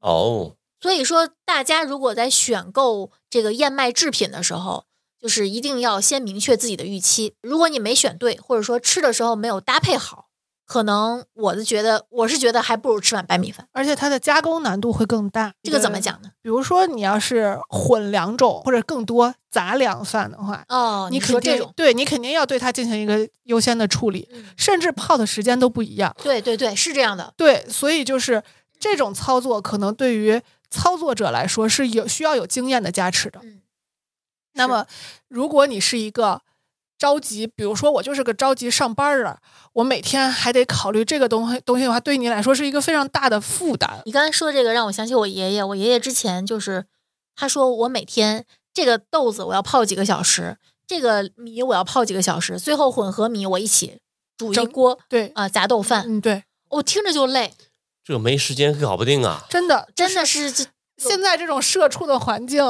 哦，所以说，大家如果在选购这个燕麦制品的时候，就是一定要先明确自己的预期。如果你没选对，或者说吃的时候没有搭配好，可能我是觉得，我是觉得还不如吃碗白米饭。而且它的加工难度会更大。这个怎么？讲呢？比如说，你要是混两种或者更多杂粮饭的话，哦，你你说肯定这种，对你肯定要对它进行一个优先的处理，嗯甚至泡的时间都不一样。对对对，是这样的。对，所以就是这种操作，可能对于操作者来说是有需要有经验的加持的。嗯，那么，如果你是一个着急，比如说我就是个着急上班儿的，我每天还得考虑这个东西东西的话，对你来说是一个非常大的负担。你刚才说这个让我想起我爷爷，我爷爷之前就是他说我每天这个豆子我要泡几个小时，这个米我要泡几个小时，最后混合米我一起煮一锅对，啊、杂豆饭，嗯，对，我听着就累，这个没时间搞不定啊。真的，真的是这现在这种社畜的环境，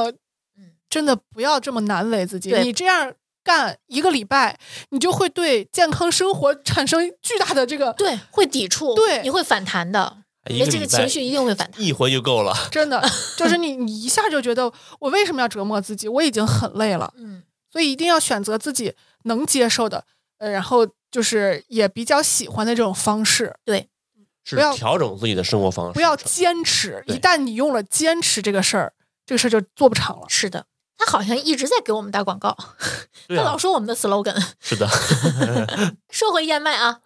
嗯真的不要这么难为自己。你这样干一个礼拜，你就会对健康生活产生巨大的这个，对会抵触，对你会反弹的，一你的这个情绪一定会反弹。一回就够了。真的 就是你你一下就觉得我为什么要折磨自己？我已经很累了，嗯，所以一定要选择自己能接受的，呃，然后就是也比较喜欢的这种方式，是不要调整自己的生活方式，不要坚持。一旦你用了坚持这个事儿，这个事儿就做不长了。是的，他好像一直在给我们打广告，他老说我们的 slogan。是的，说回燕麦啊，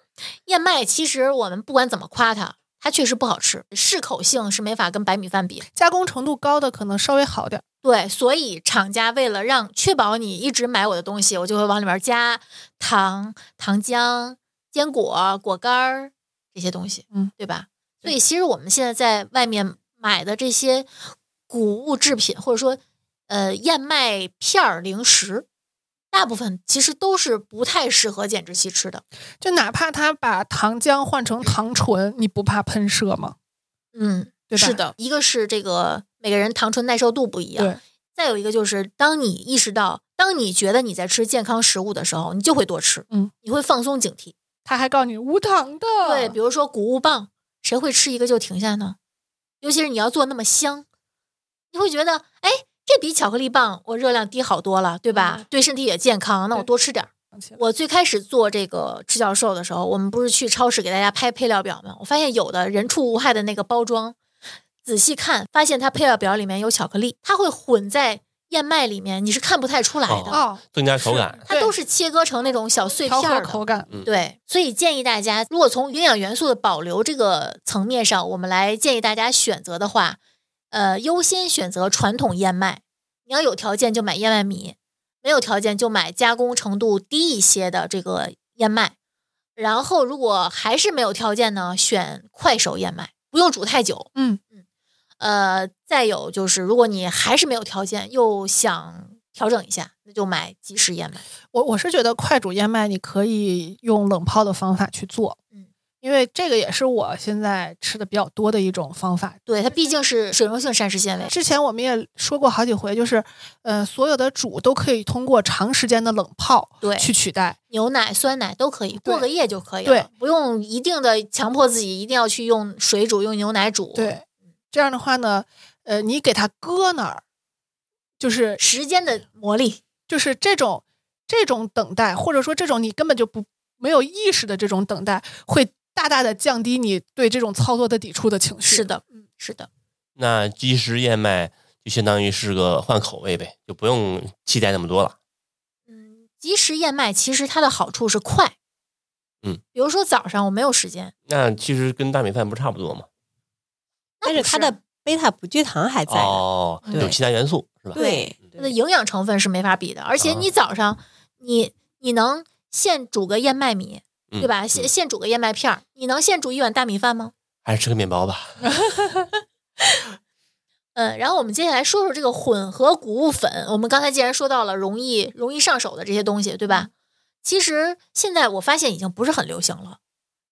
燕麦其实我们不管怎么夸它，它确实不好吃，适口性是没法跟白米饭比。加工程度高的可能稍微好点儿。对，所以厂家为了让确保你一直买我的东西，我就会往里面加糖、糖浆、坚果、果干儿这些东西，嗯，对吧？所以其实我们现在在外面买的这些谷物制品，或者说呃燕麦片儿零食，大部分其实都是不太适合减脂期吃的。就哪怕他把糖浆换成糖醇，你不怕喷射吗？嗯，对吧是的，一个是这个每个人糖醇耐受度不一样，对，再有一个就是，当你意识到，当你觉得你在吃健康食物的时候，你就会多吃，嗯，你会放松警惕。他还告诉你无糖的，对，比如说谷物棒，谁会吃一个就停下呢？尤其是你要做那么香，你会觉得，哎，这比巧克力棒我热量低好多了，对吧？对身体也健康，那我多吃点儿。我最开始做这个吃教授的时候，我们不是去超市给大家拍配料表吗？我发现有的人畜无害的那个包装，仔细看发现它配料表里面有巧克力，它会混在燕麦里面，你是看不太出来的。哦，增加口感。它都是切割成那种小碎片儿的。口感。对，所以建议大家，如果从营养元素的保留这个层面上，我们来建议大家选择的话，呃，优先选择传统燕麦。你要有条件就买燕麦米，没有条件就买加工程度低一些的这个燕麦。然后，如果还是没有条件呢，选快手燕麦，不用煮太久。嗯嗯呃，再有就是，如果你还是没有条件，又想调整一下，那就买即食燕麦。我我是觉得快煮燕麦你可以用冷泡的方法去做，嗯，因为这个也是我现在吃的比较多的一种方法。对，它毕竟是水溶性膳食纤维。之前我们也说过好几回，就是呃，所有的煮都可以通过长时间的冷泡对去取代。牛奶、酸奶都可以，过个夜就可以了，对不用一定的强迫自己一定要去用水煮、用牛奶煮。，对，这样的话呢，呃，你给它搁那儿，就是时间的磨砺，就是这种这种等待，或者说这种你根本就不没有意识的这种等待，会大大的降低你对这种操作的抵触的情绪。是，的，嗯，是的，那即食燕麦就相当于是个换口味呗，就不用期待那么多了。嗯，即食燕麦其实它的好处是快，嗯，比如说早上我没有时间，那其实跟大米饭不差不多吗？但是它的贝塔葡聚糖还在。哦，对有其他元素是吧？对，它的营养成分是没法比的，而且啊你早上你你能现煮个燕麦米，嗯对吧？现嗯现煮个燕麦片儿，你能现煮一碗大米饭吗？还是吃个面包吧。嗯，然后我们接下来说说这个混合谷物粉。我们刚才既然说到了容易容易上手的这些东西，对吧？其实现在我发现已经不是很流行了。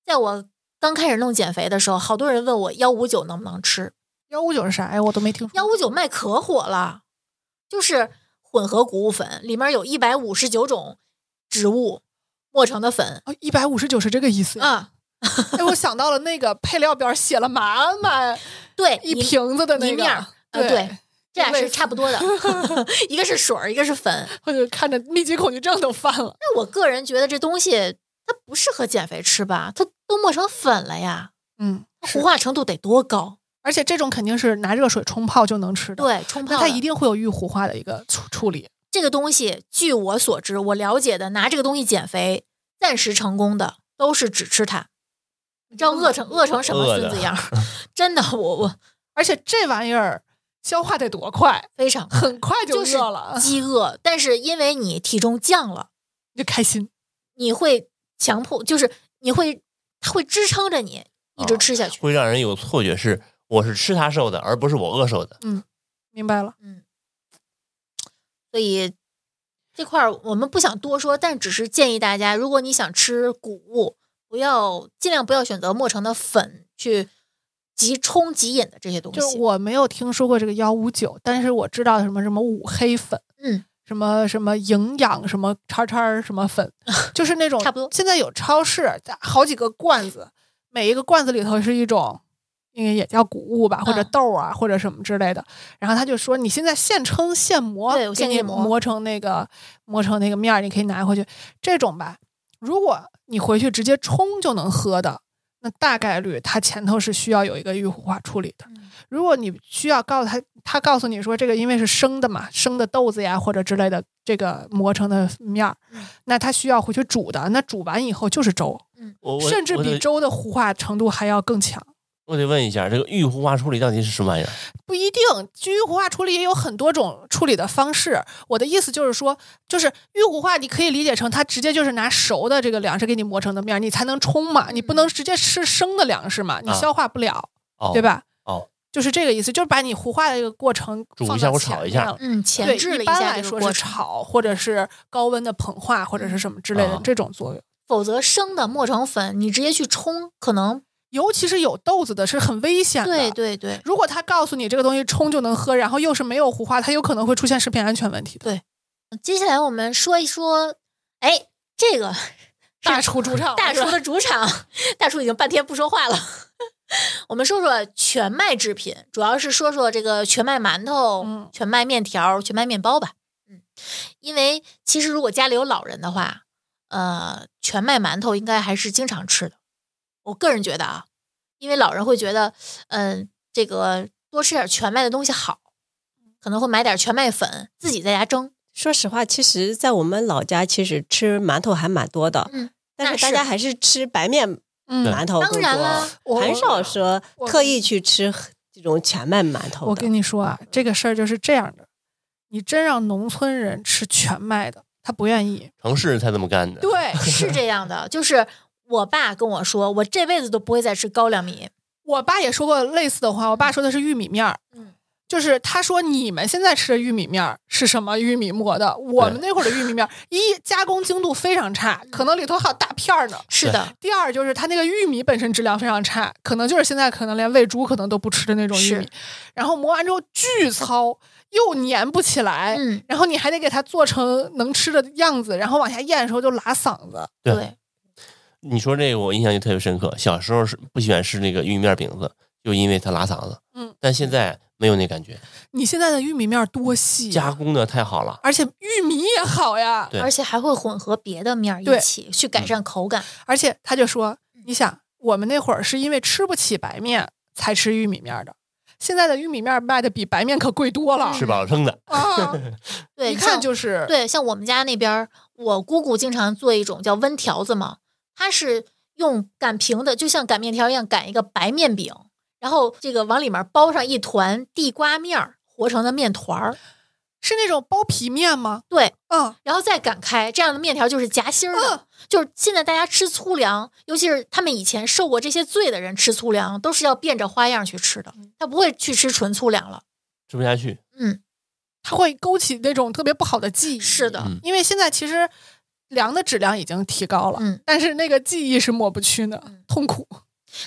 在我刚开始弄减肥的时候，好多人问我幺五九能不能吃。幺五九是啥呀？我都没听说。幺五九卖可火了，就是混合谷物粉，里面有一百五十九种植物磨成的粉哦，一百五十九是这个意思呀？啊。哎，我想到了那个配料表写了满满 对，一瓶子的那个一面儿，呃对对，这俩是差不多的，一个是水儿，一个是粉。我就看着密集恐惧症都犯了。那我个人觉得这东西它不适合减肥吃吧，它都磨成粉了呀，嗯，糊化程度得多高？而且这种肯定是拿热水冲泡就能吃的。，对，冲泡那它一定会有预糊化的一个处处理。这个东西，据我所知，我了解的拿这个东西减肥暂时成功的都是只吃它。你知道饿成饿成什么孙子样儿？真的，我我 而且这玩意儿消化得多快，非常 很快就就是饿了，饥饿，但是因为你体重降了，就开心。你会强迫，就是你会，它会支撑着你一直哦吃下去。会让人有错觉是我是吃它瘦的，而不是我饿瘦的。嗯明白了，嗯，所以这块儿我们不想多说，但只是建议大家，如果你想吃谷物，不要尽量不要选择磨成的粉去即冲即饮的这些东西。就是我没有听说过这个幺五九，但是我知道什么什么五黑粉，嗯，什么什么营养什么叉叉什么粉，就是那种差不多现在有超市好几个罐子，每一个罐子里头是一种。应该也叫谷物吧，或者嗯豆啊，或者什么之类的。然后他就说，你现在现称现磨，给你现磨磨成那个磨成那个面儿，你可以拿回去。这种吧，如果你回去直接冲就能喝的，那大概率它前头是需要有一个预糊化处理的。嗯如果你需要告诉他，他告诉你说这个因为是生的嘛，生的豆子呀或者之类的，这个磨成的面儿，嗯那他需要回去煮的，那煮完以后就是粥，我我甚至比粥的糊化程度还要更强。我得问一下，这个预糊化处理到底是什么玩意儿？不一定，预糊化处理也有很多种处理的方式。我的意思就是说，就是预糊化，你可以理解成它直接就是拿熟的这个粮食给你磨成的面儿，你才能冲嘛，你不能直接吃生的粮食嘛，你啊消化不了，哦，对？吧？哦，就是这个意思，就是把你糊化的这个过程煮一下或炒一下嗯，前对，置了一般下来说是炒，或者是高温的膨化，或者是什么之类的、啊这种作用。否则生的磨成粉，你直接去冲，可能尤其是有豆子的，是很危险的。对对对，如果他告诉你这个东西冲就能喝，然后又是没有糊化，它有可能会出现食品安全问题的。接下来我们说一说，哎，这个 大厨主场，大厨的主场，大厨已经半天不说话了。我们说说全麦制品，主要是说说这个全麦馒头、嗯全麦面条、全麦面包吧。嗯，因为其实如果家里有老人的话，呃，全麦馒头应该还是经常吃的。我个人觉得啊，因为老人会觉得，嗯、这个多吃点全麦的东西好，可能会买点全麦粉自己在家蒸。说实话，其实，在我们老家，其实吃馒头还蛮多的，嗯，但是大家还是吃白面嗯，馒头更当然啦多，我很少说特意去吃这种全麦馒头。我跟你说啊，这个事儿就是这样的，你真让农村人吃全麦的，他不愿意。城市人才这么干的。对是这样的，就是我爸跟我说，我这辈子都不会再吃高粱米。我爸也说过类似的话，我爸说的是玉米面儿。嗯就是他说你们现在吃的玉米面儿是什么玉米磨的？我们那会儿的玉米面儿，一加工精度非常差，可能里头还有大片儿呢。是的，第二就是它那个玉米本身质量非常差，可能就是现在可能连喂猪可能都不吃的那种玉米。然后磨完之后巨糙，又粘不起来，嗯，然后你还得给它做成能吃的样子，然后往下咽的时候就拉嗓子。对对，你说这个，我印象就特别深刻。小时候是不喜欢吃那个玉米面饼子，就因为它拉嗓子。嗯，但现在没有那感觉，你现在的玉米面多细、啊，加工的太好了。而且玉米也好呀。对而且还会混合别的面一起去改善口感。而且他就说，嗯你想，我们那会儿是因为吃不起白面才吃玉米面的，现在的玉米面卖的比白面可贵多了吃饱了撑的，啊！对，一看就是对，像我们家那边，我姑姑经常做一种叫温条子嘛，它是用擀平的，就像擀面条一样擀一个白面饼，然后这个往里面包上一团地瓜面儿和成的面团儿，是那种包皮面吗？对，嗯，然后再擀开，这样的面条就是夹心儿的。嗯就是现在大家吃粗粮，尤其是他们以前受过这些罪的人吃粗粮，都是要变着花样去吃的，他不会去吃纯粗粮了。吃不下去。嗯，他会勾起那种特别不好的记忆。是的，嗯因为现在其实粮的质量已经提高了，嗯但是那个记忆是抹不去的，嗯痛苦。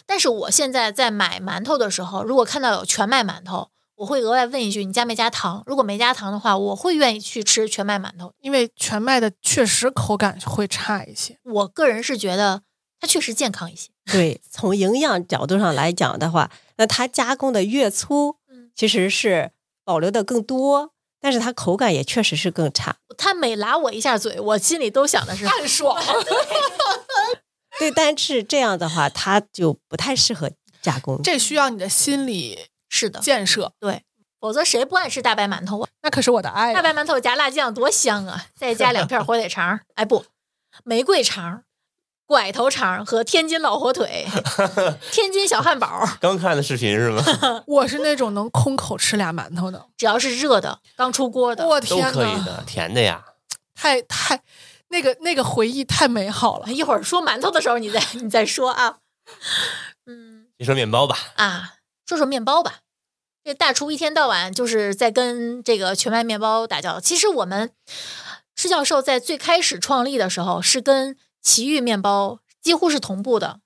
但是我现在在买馒头的时候，如果看到有全麦馒头，我会额外问一句：你加没加糖？如果没加糖的话，我会愿意去吃全麦馒头。因为全麦的确实口感会差一些。我个人是觉得它确实健康一些。对，从营养角度上来讲的话，那它加工的越粗嗯，其实是保留的更多，但是它口感也确实是更差。他每拉我一下嘴，我心里都想的是暗爽 对，但是这样的话，它就不太适合加工。这需要你的心理是的，建设。对，否则谁不爱吃大白馒头啊？那可是我的爱呀、大白馒头夹辣酱多香啊！再加两片火腿肠，哎不，玫瑰肠、拐头肠和天津老火腿、天津小汉堡，刚看的视频是吗？我是那种能空口吃俩馒头的。只要是热的、刚出锅的，我天哪，可以的，甜的呀。太太那个那个回忆太美好了。一会儿说馒头的时候你再 你再说啊。嗯你说面包吧，啊，说说面包吧。这大厨一天到晚就是在跟这个全麦面包打交道。其实我们施教授在最开始创立的时候是跟奇遇面包几乎是同步的，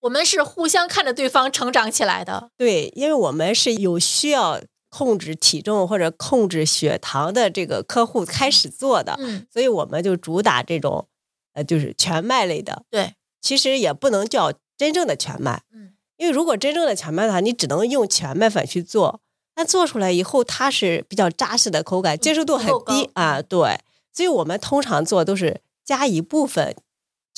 我们是互相看着对方成长起来的。对，因为我们是有需要控制体重或者控制血糖的这个客户开始做的，嗯，所以我们就主打这种呃，就是全麦类的。对，其实也不能叫真正的全麦，嗯，因为如果真正的全麦的话，你只能用全麦粉去做，那做出来以后它是比较扎实的口感，接受度很低啊。对，所以我们通常做都是加一部分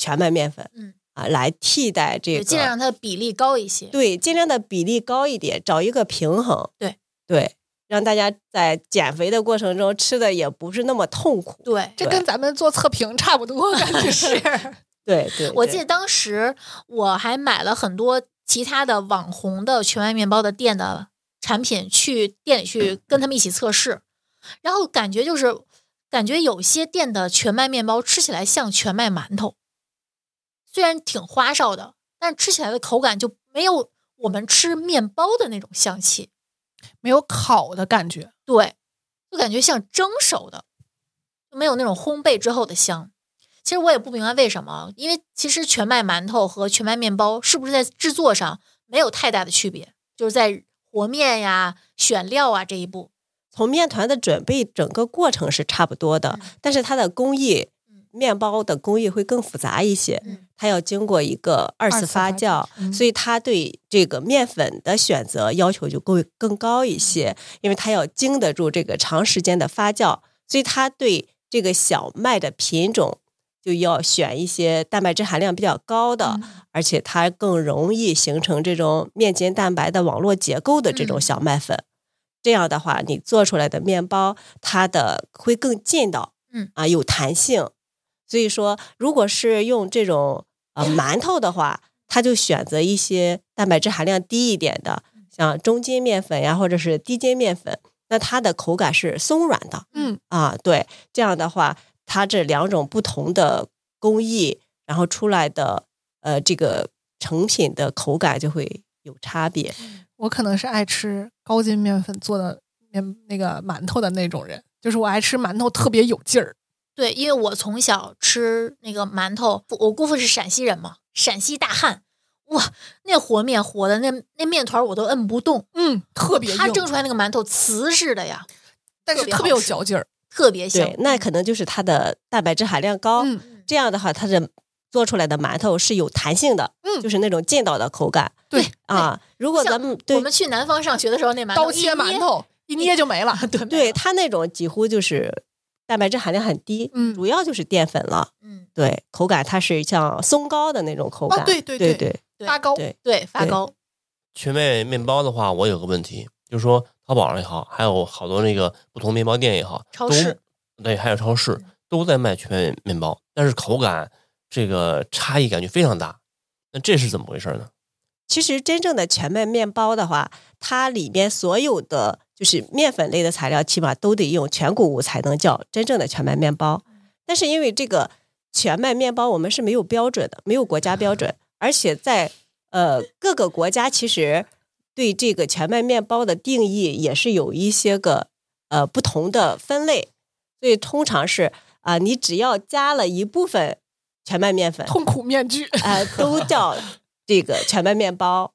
全麦面粉，嗯啊，来替代这个，尽量让它的比例高一些。对，尽量的比例高一点，找一个平衡。对对，让大家在减肥的过程中吃的也不是那么痛苦。对，这跟咱们做测评差不多，感觉是。对 对，对我记得当时我还买了很多其他的网红的全麦面包的店的产品，去店里去跟他们一起测试，然后感觉就是感觉有些店的全麦面包吃起来像全麦馒头，虽然挺花哨的，但吃起来的口感就没有我们吃面包的那种香气，没有烤的感觉。对，就感觉像蒸熟的，就没有那种烘焙之后的香。其实我也不明白为什么，因为其实全麦馒头和全麦面包是不是在制作上没有太大的区别，就是在和面呀、选料啊这一步。从面团的准备整个过程是差不多的，嗯但是它的工艺嗯，面包的工艺会更复杂一些。嗯它要经过一个二次发发酵，嗯所以它对这个面粉的选择要求就更更高一些，因为它要经得住这个长时间的发酵，所以它对这个小麦的品种就要选一些蛋白质含量比较高的，嗯而且它更容易形成这种面筋蛋白的网络结构的这种嗯小麦粉。这样的话，你做出来的面包它的会更劲道，嗯啊，有弹性。所以说，如果是用这种呃馒头的话，它就选择一些蛋白质含量低一点的，像中筋面粉呀，或者是低筋面粉，那它的口感是松软的。嗯啊，对，这样的话，它这两种不同的工艺，然后出来的呃这个成品的口感就会有差别。我可能是爱吃高筋面粉做的面那个馒头的那种人，就是我爱吃馒头特别有劲儿。对，因为我从小吃那个馒头，我姑父是陕西人嘛，陕西大汉，哇，那和面和的那那面团我都摁不动，嗯，特别硬，他蒸出来那个馒头瓷似的呀，但是特别有嚼劲儿。特别香对。，那可能就是它的蛋白质含量高，嗯这样的话，它的做出来的馒头是有弹性的，嗯就是那种劲道的口感对，啊。如果咱们我们去南方上学的时候，那馒头刀切馒，头一捏就没了。对 对，它那种几乎就是蛋白质含量很低，嗯主要就是淀粉了。嗯，对，口感它是像松糕的那种口感。哦对对对对对发糕，对对，发糕，全麦面包的话，我有个问题，就是说淘宝上也好，还有好多那个不同面包店也好，超市对，还有超市嗯都在卖全麦面包，但是口感这个差异感觉非常大。那这是怎么回事呢？其实真正的全麦面包的话，它里面所有的就是面粉类的材料，起码都得用全谷物才能叫真正的全麦面包。但是因为这个全麦面包我们是没有标准的，没有国家标准，而且在呃各个国家其实对这个全麦面包的定义也是有一些个呃不同的分类，所以通常是啊、你只要加了一部分全麦面粉，痛苦面具。呃，都叫 这个全麦面包，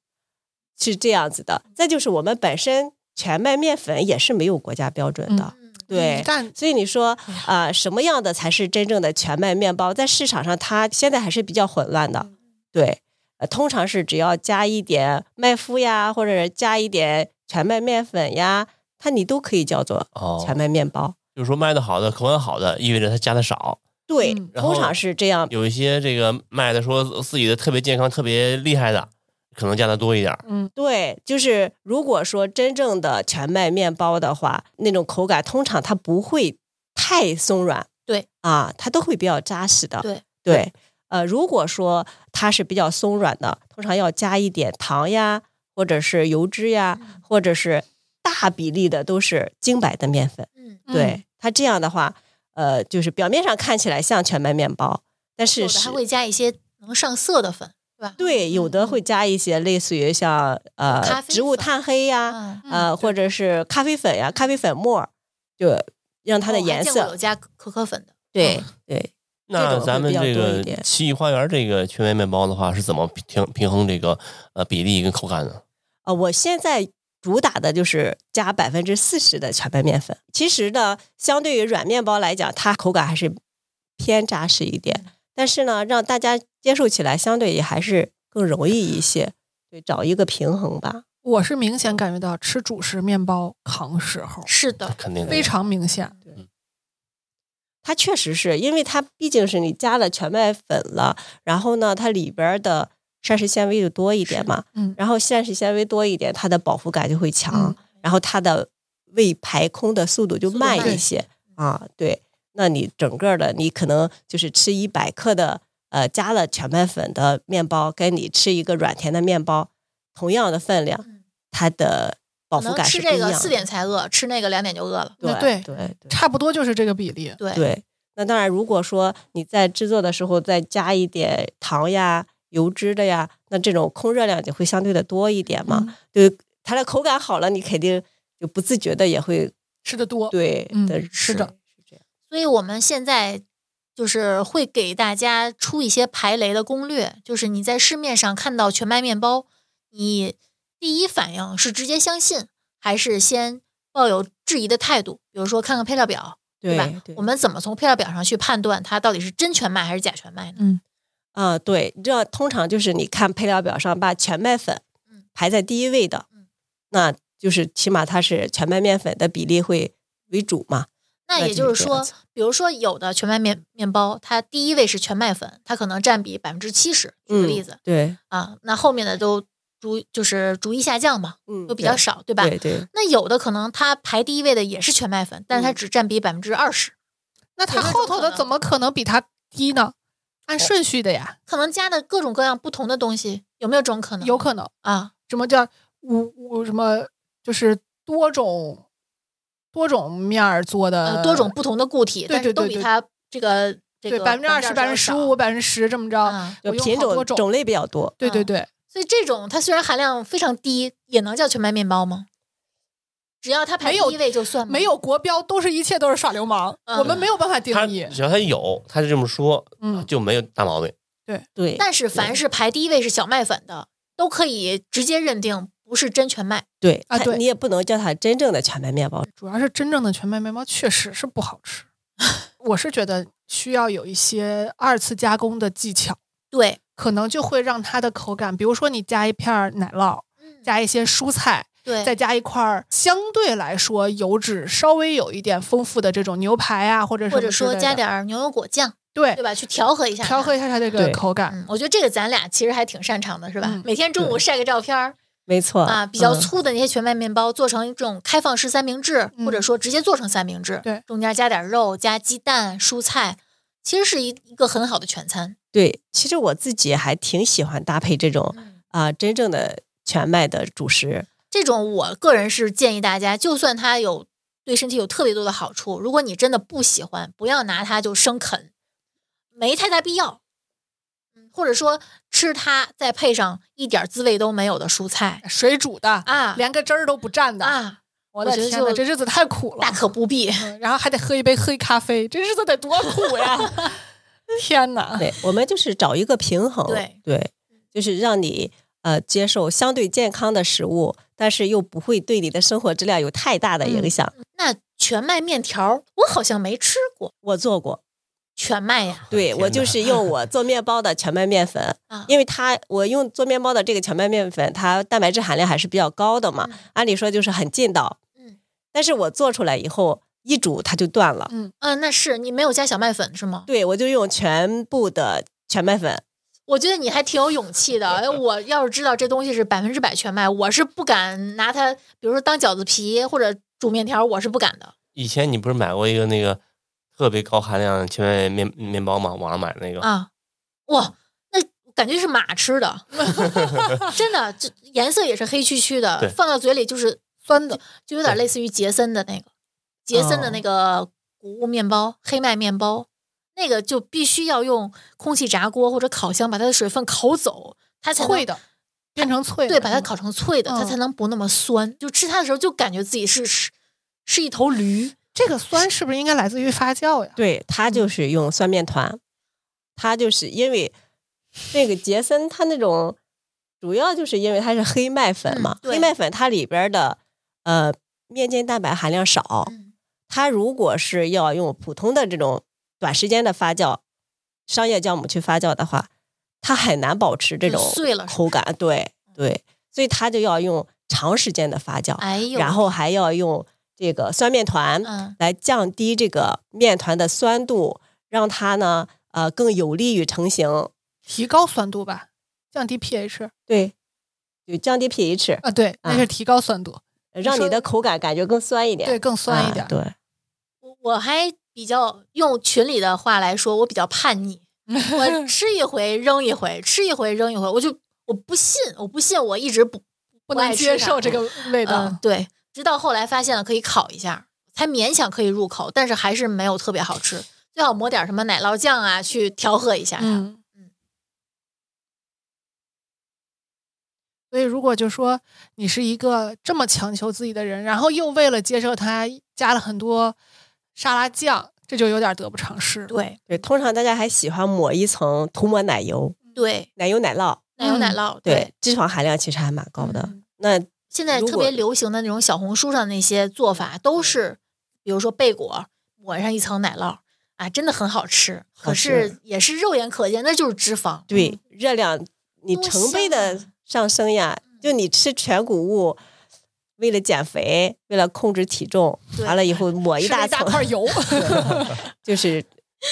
是这样子的。再就是我们本身全麦面粉也是没有国家标准的，嗯，对所以你说啊、什么样的才是真正的全麦面包？在市场上，它现在还是比较混乱的。对，呃，通常是只要加一点麦麸呀，或者是加一点全麦面粉呀，它你都可以叫做哦，全麦面包。就是说卖的好的、口感好的，意味着它加的少；对，嗯通常是这样。有一些这个卖的说自己的特别健康、特别厉害的，可能加的多一点儿。嗯，对，就是如果说真正的全麦面包的话，那种口感通常它不会太松软，对啊，它都会比较扎实的。对对，呃，如果说它是比较松软的，通常要加一点糖呀，或者是油脂呀，嗯或者是大比例的都是精白的面粉。嗯，对，它这样的话，呃，就是表面上看起来像全麦面包，但是还会加一些能上色的粉，对吧？对，有的会加一些类似于像呃植物粉炭黑呀，呃，或者是咖啡粉呀、咖啡粉末儿，就让它的颜色我见过有色。加可可粉的，对对，那咱们这个奇异花园这个全麦面包的话，是怎么平平衡这个呃比例跟口感呢？呃，我现在主打的就是加百分之四十的全麦面粉。其实呢，相对于软面包来讲，它口感还是偏扎实一点，但是呢，让大家接受起来相对也还是更容易一些。对，找一个平衡吧。我是明显感觉到吃主食面包扛时候，是的，肯定非常明显。对它确实是因为它毕竟是你加了全麦粉了，然后呢，它里边儿的膳食纤维就多一点嘛，嗯然后膳食纤维多一点，它的饱腹感就会强，嗯然后它的胃排空的速度就慢慢一些啊。对，那你整个的你可能就是吃一百克的呃加了全麦粉的面包，跟你吃一个软甜的面包，同样的分量，嗯它的饱可能腹感吃这个是不一样的。四点才饿，吃那个两点就饿了。对对对对。差不多就是这个比例。对，对，那当然，如果说你在制作的时候再加一点糖呀、油脂的呀，那这种空热量就会相对的多一点嘛。嗯对，它的口感好了，你肯定就不自觉的也会吃的多，对嗯的是的。所以我们现在就是会给大家出一些排雷的攻略，就是你在市面上看到全麦面包，你第一反应是直接相信，还是先抱有质疑的态度？比如说看看配料表，对吧？对我们怎么从配料表上去判断它到底是真全麦还是假全麦呢？嗯啊、对，这通常就是你看配料表上把全麦粉嗯排在第一位的，嗯那就是起码它是全麦面粉的比例会为主嘛。那也就是说，比如说有的全麦面面包，它第一位是全麦粉，它可能占比百分之七十。举个例子、对，啊，那后面的都逐就是逐一下降嘛，嗯，都比较少，对吧？对对，那有的可能它排第一位的也是全麦粉，但是它嗯只占比百分之二十，那它后头的怎么可能比它低呢？按顺序的呀，可能加的各种各样不同的东西，有没有这种可能？有可能啊，什么叫五五什么就是多种多种面儿做的呃，多种不同的固体，对但是对对对都比它这个这对个百分之二十、百分之十五、百分之十这么着，品种种种类比较多。嗯对对对，所以这种它虽然含量非常低，也能叫全麦面包吗？只要它排第一位就算吗？没有国标都是一切都是耍流氓，嗯我们没有办法定义。只要它有，他就这么说，嗯，就没有大毛病。对对但是凡是排第一位是小麦粉的，都可以直接认定不是真全麦。对啊对你也不能叫它真正的全麦面包。主要是真正的全麦面包确实是不好吃，我是觉得需要有一些二次加工的技巧，对，可能就会让它的口感，比如说你加一片儿奶酪，加一些蔬菜，对，再加一块儿相对来说油脂稍微有一点丰富的这种牛排啊，或者或者说加点儿牛油果酱，对对吧？去调和一下，调和一下它这个口感。嗯，我觉得这个咱俩其实还挺擅长的，是吧？嗯每天中午晒个照片儿没错啊，比较嗯粗的那些全麦面包做成这种开放式三明治，嗯或者说直接做成三明治，对中间加点肉，加鸡蛋、蔬菜，其实是一一个很好的全餐。对，其实我自己还挺喜欢搭配这种嗯，啊、真正的全麦的主食。这种我个人是建议大家，就算它有对身体有特别多的好处，如果你真的不喜欢，不要拿它就生啃，没太大必要。嗯，或者说吃它再配上一点滋味都没有的蔬菜水煮的，啊连个汁儿都不蘸的，啊，我的天呐，我觉得就这日子太苦了。大可不必。嗯然后还得喝一杯黑咖啡，这日子得多苦呀！天哪，对，我们就是找一个平衡。对就是让你呃接受相对健康的食物，但是又不会对你的生活质量有太大的影响。那全麦面条我好像没吃过，我做过，全麦呀对我就是用我做面包的全麦面粉，啊，因为它我用做面包的这个全麦面粉，它蛋白质含量还是比较高的嘛，嗯按理说就是很劲道。嗯但是我做出来以后一煮它就断了。嗯，嗯，那是你没有加小麦粉是吗？对，我就用全部的全麦粉。我觉得你还挺有勇气的。哎我 要是知道这东西是百分之百全麦，我是不敢拿它，比如说当饺子皮或者煮面条，我是不敢的。以前你不是买过一个那个特别高含量的全麦面面包嘛？网上买的那个，啊，哇，那感觉是马吃的，真的，这颜色也是黑黢黢的，放到嘴里就是酸的，就有点类似于杰森的那个杰森的那个谷物面包、黑麦面包，那个就必须要用空气炸锅或者烤箱把它的水分烤走，它才会的，变成脆的，对，把它烤成脆的，它嗯才能不那么酸。就吃它的时候，就感觉自己是是是一头驴。这个酸是不是应该来自于发酵呀？对，它就是用酸面团，它就是因为那个杰森它那种主要就是因为它是黑麦粉嘛，嗯黑麦粉它里边的呃面筋蛋白含量少，嗯它如果是要用普通的这种短时间的发酵商业酵母去发酵的话，它很难保持这种碎了口感，对？对，所以它就要用长时间的发酵，哎呦，然后还要用这个酸面团，嗯来降低这个面团的酸度，让它呢呃更有利于成型。提高酸度吧，降低 pH 对，就降低 pH，啊，对，啊那是提高酸度，让你的口感感觉更酸一点。对，更酸一点啊。对，我我还比较用群里的话来说，我比较叛逆，我吃一回扔一回，吃一回扔一回，我就我不信，我不信，我一直不不能接受这个味道嗯，。对，直到后来发现了可以烤一下，才勉强可以入口，但是还是没有特别好吃。最好抹点什么奶酪酱啊，去调和一下它。嗯嗯所以，如果就说你是一个这么强求自己的人，然后又为了接受它加了很多沙拉酱，这就有点得不偿失。对对，通常大家还喜欢抹一层涂抹奶油，对，奶油奶酪，奶油奶嗯酪，对，脂肪含量其实还蛮高的。嗯那现在特别流行的那种小红书上那些做法，都是比如说贝果抹上一层奶酪啊，真的很好吃。可是也是肉眼可见，那就是脂肪。对热量你成倍的啊上升呀，就你吃全谷物。为了减肥，为了控制体重，对完了以后抹一吃了一大，块油，就是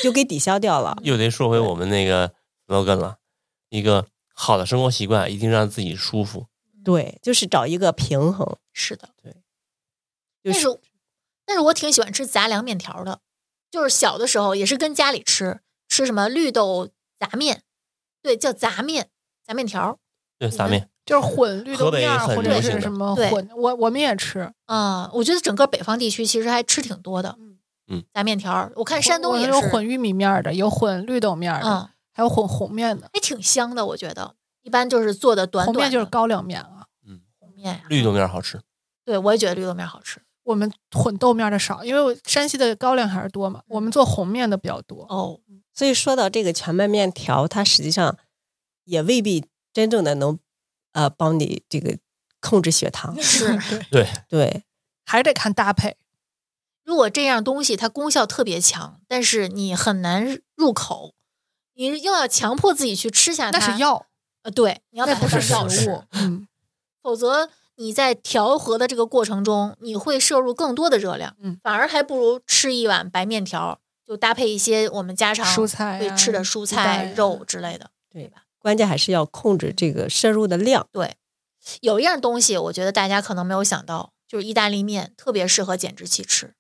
就给抵消掉了。又得说回我们那个 slogan 了，一个好的生活习惯一定让自己舒服。对，就是找一个平衡。是的，就是但是但是我挺喜欢吃杂粮面条的，就是小的时候也是跟家里吃，吃什么绿豆杂面，对，叫杂面杂面条。对，杂面，就是混绿豆面儿或者是什么混，我我们也吃。啊、我觉得整个北方地区其实还吃挺多的。嗯嗯，杂面条，我看山东也，有混玉米面的，有混绿豆面的，嗯，还有混红面的。还挺香的。我觉得一般就是做的短红短的面就是高粱面面呀，绿豆面好吃。对我也觉得绿豆面好吃。我们混豆面的少，因为我山西的高粱还是多嘛，我们做红面的比较多。哦，所以说到这个全麦面条，它实际上也未必真正的能呃帮你这个控制血糖。是。对，对，还是得看搭配。如果这样东西它功效特别强，但是你很难入口，你又要强迫自己去吃下它，那是药，呃，对，你要把它当药物。。嗯，否则你在调和的这个过程中，你会摄入更多的热量，嗯反而还不如吃一碗白面条，就搭配一些我们家常蔬菜啊会吃的蔬菜、呀肉之类的，对吧？关键还是要控制这个摄入的量。对，有一样东西，我觉得大家可能没有想到，就是意大利面特别适合减脂期吃。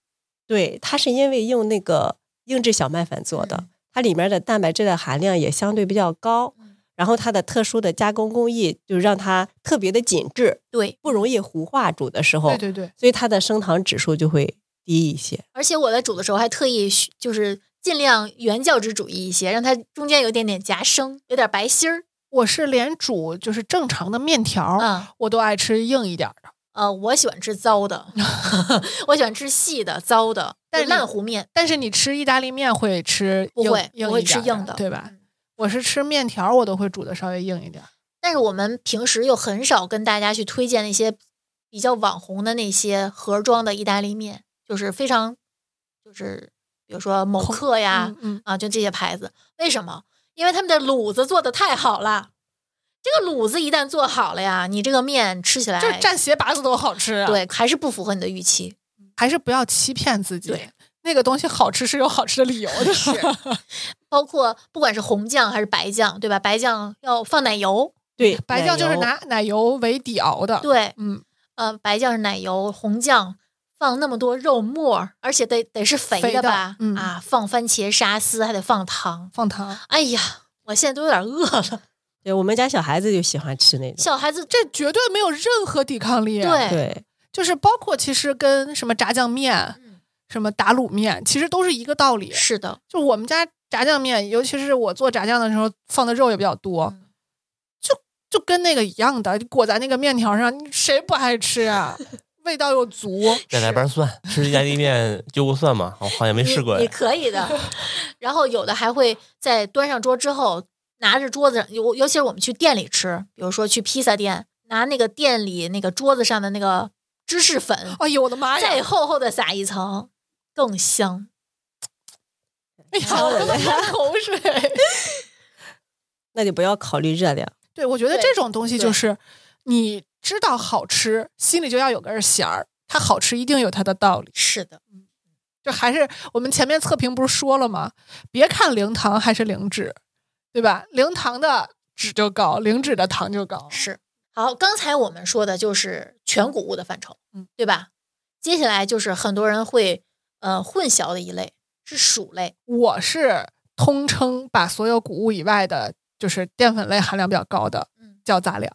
对，它是因为用那个硬质小麦粉做的，嗯它里面的蛋白质的含量也相对比较高，嗯然后它的特殊的加工工艺就让它特别的紧致，对，不容易糊化煮的时候，对对对，所以它的升糖指数就会低一些。而且我在煮的时候还特意就是尽量原教旨主义一些，让它中间有点点夹生，有点白心儿。我是连煮就是正常的面条我都爱吃硬一点儿的。呃，我喜欢吃糟的，我喜欢吃细的、糟的，但是烂糊面但是你吃意大利面会吃不会，我会吃硬的，对吧？嗯我是吃面条，我都会煮的稍微硬一点。但是我们平时又很少跟大家去推荐那些比较网红的那些盒装的意大利面，就是非常，就是比如说某空客呀，嗯嗯，啊，就这些牌子。为什么？因为他们的卤子做的太好了。这个卤子一旦做好了呀，你这个面吃起来就是蘸鞋拔子都好吃啊。，对，还是不符合你的预期。还是不要欺骗自己。对，那个东西好吃是有好吃的理由的。是，包括不管是红酱还是白酱，对吧？白酱要放奶油，对，白酱就是拿奶油为底熬的。，对，嗯，呃，白酱是奶油，红酱放那么多肉末，而且得得是肥肥的吧？嗯啊，放番茄沙司，还得放糖。放糖。哎呀，我现在都有点饿了。对我们家小孩子就喜欢吃那种。小孩子这绝对没有任何抵抗力。，对对，就是包括其实跟什么炸酱面、嗯什么打卤面，其实都是一个道理。是的，就我们家炸酱面，尤其是我做炸酱的时候，放的肉也比较多，就就跟那个一样的，裹在那个面条上，谁不爱吃啊？味道又足。再来瓣蒜，吃意大利面就个蒜嘛，我好像没试过你。可以的。然后有的还会在端上桌之后，拿着桌子上，尤尤其是我们去店里吃，比如说去披萨店，拿那个店里那个桌子上的那个芝士粉，哎呦我的妈呀再！厚厚的撒一层，更香。哎呀，我口水。那就不要考虑热量。对，我觉得这种东西就是你知道好吃，心里就要有根弦儿，它好吃一定有它的道理。是的，就还是我们前面测评不是说了吗？别看零糖还是零脂，对吧？零糖的脂就高，零脂的糖就高。是。好，刚才我们说的就是全谷物的范畴，嗯，对吧？接下来就是很多人会呃混淆的一类是薯类，我是通称把所有谷物以外的，就是淀粉类含量比较高的嗯叫杂粮。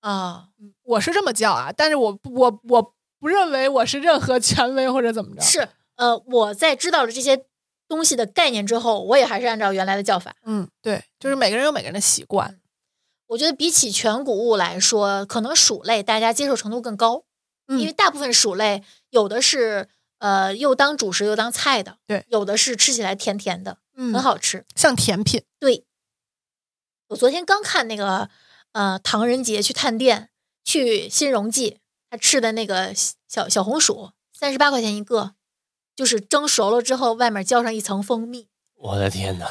啊，我是这么叫啊，但是我不我我不认为我是任何权威或者怎么着。是呃，我在知道了这些东西的概念之后，我也还是按照原来的叫法。嗯，对，就是每个人有每个人的习惯。我觉得比起全谷物来说，可能薯类大家接受程度更高，嗯因为大部分薯类有的是呃又当主食又当菜的，对有的是吃起来甜甜的，嗯，很好吃。像甜品。对，我昨天刚看那个呃唐人街去探店，去新荣记，他吃的那个小小红薯，三十八块钱一个，就是蒸熟了之后外面浇上一层蜂蜜，我的天哪！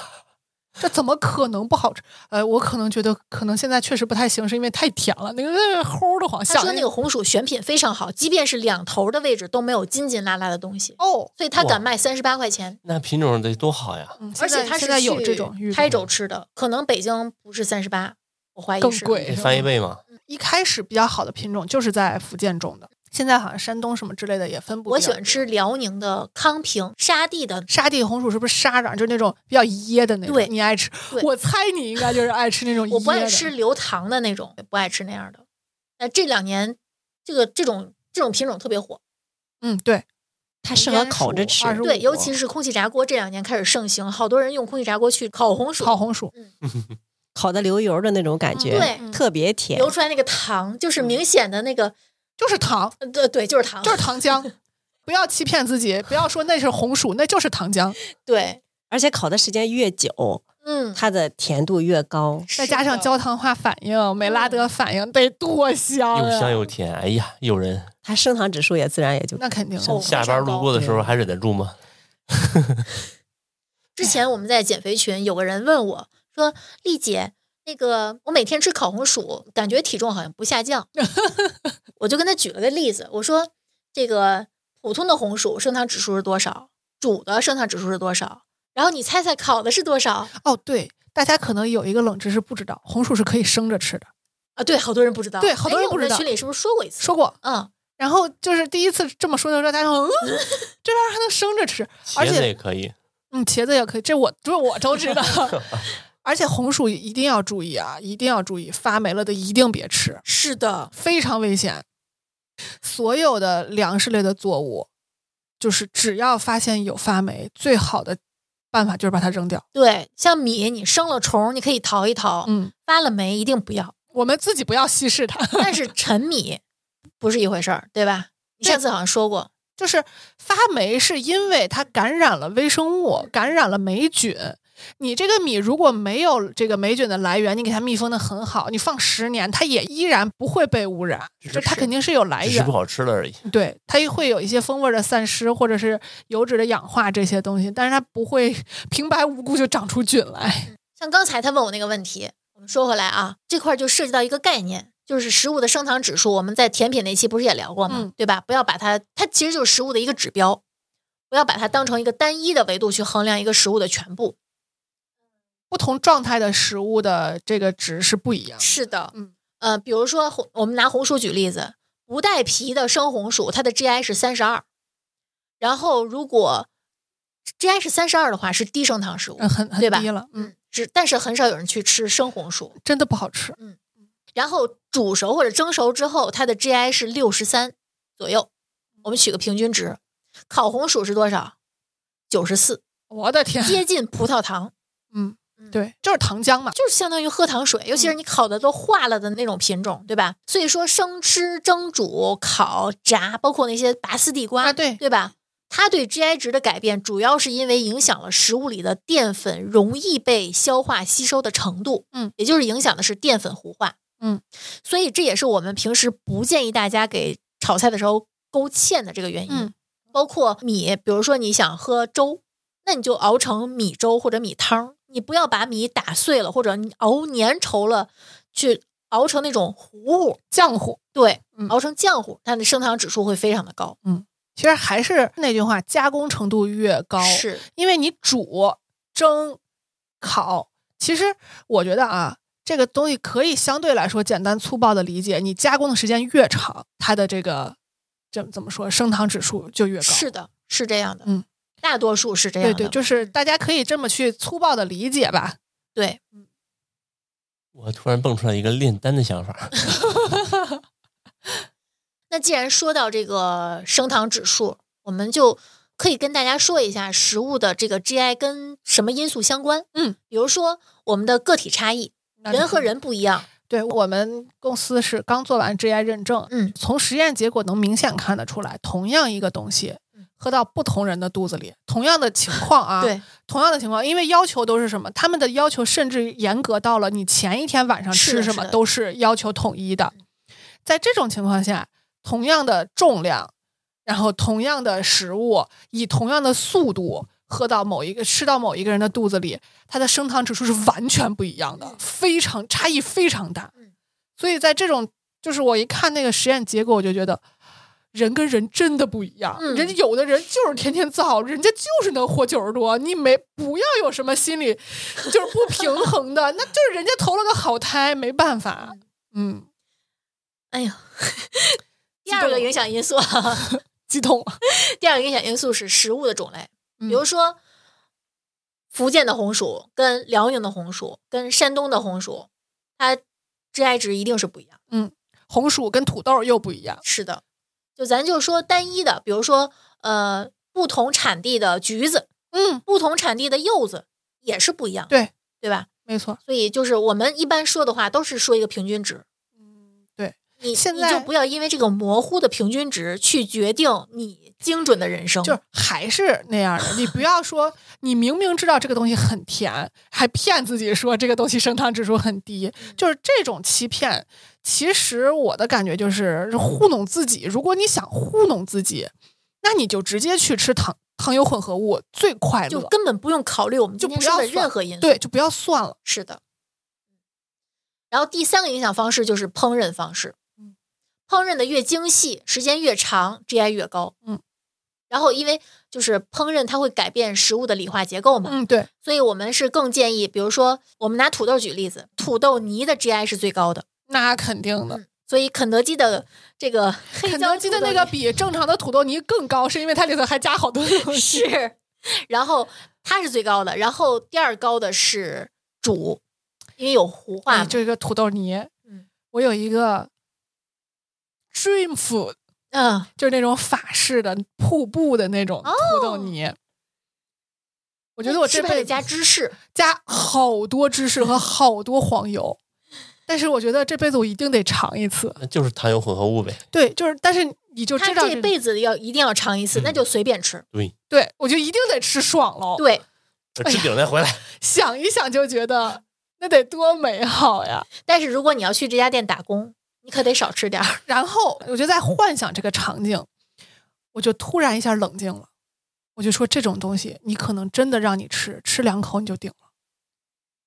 这怎么可能不好吃？呃，我可能觉得可能现在确实不太行，是因为太甜了，那个齁的慌。他想说那个红薯选品非常好，即便是两头的位置都没有筋筋拉拉的东西，哦，所以他敢卖三十八块钱。那品种得多好呀！嗯而且他是现在有这种芋开头肘吃的，可能北京不是三十八，我怀疑是更贵翻一倍嘛。一开始比较好的品种就是在福建种的，现在好像山东什么之类的也分布。我喜欢吃辽宁的康平沙地的，沙地红薯，是不是沙瓤？就是那种比较噎的那种。对你爱吃？我猜你应该就是爱吃那种噎的。我不爱吃流糖的那种，不爱吃那样的。那这两年这个这种这种品种特别火，嗯，对，它适合烤着吃。对，尤其是空气炸锅这两年开始盛行，好多人用空气炸锅去烤红薯，烤红薯。烤的流油的那种感觉，对嗯特别甜流。出来那个糖，就是明显的那个，就是糖，呃对对，就是糖，就是糖浆。不要欺骗自己，不要说那是红薯，那就是糖浆。对，而且烤的时间越久，嗯，它的甜度越高。再加上焦糖化反应、美拉德反应，得多香又啊！香又甜，哎呀，诱人。它升糖指数也自然也就那肯定哦下班路过的时候还忍得住吗？之前我们在减肥群有个人问我说：“丽姐，那个我每天吃烤红薯，感觉体重好像不下降。”我就跟他举了个例子，我说：“这个普通的红薯升糖指数是多少？煮的升糖指数是多少？然后你猜猜烤的是多少哦，对，大家可能有一个冷知识不知道，红薯是可以生着吃的。啊？”对，好多人不知道。对好多人不知道在群里是不是说过一次？说过，嗯，然后就是第一次这么说的时候，大家说，嗯，这玩意儿还能生着吃，而茄子且也可以，嗯，茄子也可以，这我这我都知道。而且红薯一定要注意啊，一定要注意，发霉了的一定别吃，是的，非常危险。所有的粮食类的作物，就是只要发现有发霉，最好的办法就是把它扔掉。对，像米，你生了虫，你可以淘一淘，嗯，发了霉一定不要。我们自己不要稀释它。但是陈米不是一回事儿，对吧？你上次好像说过，就是发霉是因为它感染了微生物，感染了霉菌。你这个米如果没有这个霉菌的来源，你给它密封的很好，你放十年，它也依然不会被污染，就它肯定是有来源只是不。好吃了而已。对，它会有一些风味的散失，或者是油脂的氧化这些东西，但是它不会 平白无故就长出菌来。像刚才他问我那个问题，我们说回来啊，这块儿就涉及到一个概念，就是食物的升糖指数。我们在甜品那期不是也聊过吗？嗯对吧？不要把它，它其实就是食物的一个指标，不要把它当成一个单一的维度去衡量一个食物的全部。不同状态的食物的这个值是不一样的。是的，嗯，呃，比如说红，我们拿红薯举例子，不带皮的生红薯，它的 GI 是三十二，然后如果 GI 是三十二的话，是低升糖食物，嗯，很很低了，嗯，只，但是很少有人去吃生红薯。真的不好吃。嗯然后煮熟或者蒸熟之后，它的 GI 是六十三左右。我们取个平均值，烤红薯是多少？九十四，我的天，接近葡萄糖，嗯嗯，对，就是糖浆嘛。就是相当于喝糖水，尤其是你烤的都化了的那种品种，对吧？所以说生吃、蒸煮、烤、炸，包括那些拔丝地瓜，啊对对吧？它对 GI 值的改变，主要是因为影响了食物里的淀粉容易被消化吸收的程度，嗯，也就是影响的是淀粉糊化，嗯，所以这也是我们平时不建议大家给炒菜的时候勾芡的这个原因。嗯包括米，比如说你想喝粥，那你就熬成米粥或者米汤，你不要把米打碎了或者你熬粘稠了，去熬成那种糊糊，浆糊。对，嗯熬成浆糊，它的升糖指数会非常的高。嗯其实还是那句话，加工程度越高，是，因为你煮、蒸、烤，其实我觉得啊，这个东西可以相对来说简单粗暴的理解，你加工的时间越长，它的这个怎怎么说，升糖指数就越高。是的，是这样的。嗯，大多数是这样的。对对，就是大家可以这么去粗暴的理解吧。对我突然蹦出来一个炼丹的想法，那既然说到这个升糖指数，我们就可以跟大家说一下食物的这个 GI 跟什么因素相关。嗯，比如说我们的个体差异，人和人不一样。对我们公司是刚做完 GI 认证，嗯，从实验结果能明显看得出来，同样一个东西嗯喝到不同人的肚子里，同样的情况啊，对，同样的情况，因为要求都是什么？他们的要求甚至严格到了你前一天晚上吃什么都是要求统一的。在这种情况下，同样的重量，然后同样的食物，以同样的速度喝到某一个吃到某一个人的肚子里，它的升糖指数是完全不一样的，非常差异非常大嗯。所以在这种，就是我一看那个实验结果，我就觉得。人跟人真的不一样，嗯。人家有的人就是天天造，人家就是能活九十多，你没不要有什么心理就是不平衡的，那就是人家投了个好胎，没办法，嗯，哎呀，第二个影响因素啊，激动了，第二个影响因素是食物的种类，比比如说福建的红薯跟辽宁的红薯跟山东的红薯，它 GI 值一定是不一样。嗯。红薯跟土豆又不一样，是的，就咱就说单一的，比如说呃不同产地的橘子，嗯，不同产地的柚子也是不一样，对对吧？没错，所以就是我们一般说的话都是说一个平均值，你现在你就不要因为这个模糊的平均值去决定你精准的人生，就是还是那样的，你不要说你明明知道这个东西很甜，还骗自己说这个东西升糖指数很低，就是这种欺骗。其实我的感觉就是糊弄自己。如果你想糊弄自己，那你就直接去吃糖糖油混合物，最快乐。就根本不用考虑我们就不要算任何因素。对，就不要算了。是的。然后第三个影响方式就是烹饪方式，嗯，烹饪的越精细，时间越长，GI 越高，嗯。然后因为就是烹饪它会改变食物的理化结构嘛，嗯，对，所以我们是更建议，比如说我们拿土豆举例子，土豆泥的 GI 是最高的，那肯定的。嗯所以肯德基的这个 黑肯椒德基的那个比正常的土豆泥更高，是因为它里头还加好多东西。是，然后它是最高的，然后第二高的是煮，因为有糊化哎嘛，这个土豆泥，嗯，我有一个 dream food，嗯，就是那种法式的瀑布的那种土豆泥。我觉得我这辈子加芝士，加好多芝士和好多黄油，但是我觉得这辈子我一定得尝一次。那就是糖油混合物呗。对，就是，但是你就知道这辈子要一定要尝一次，嗯那就随便吃。对，对我就一定得吃爽喽。对，哎吃饼再回来。想一想就觉得那得多美好呀。但是如果你要去这家店打工，你可得少吃点儿。然后我就在幻想这个场景，我就突然一下冷静了。我就说这种东西，你可能真的让你吃，吃两口你就顶了。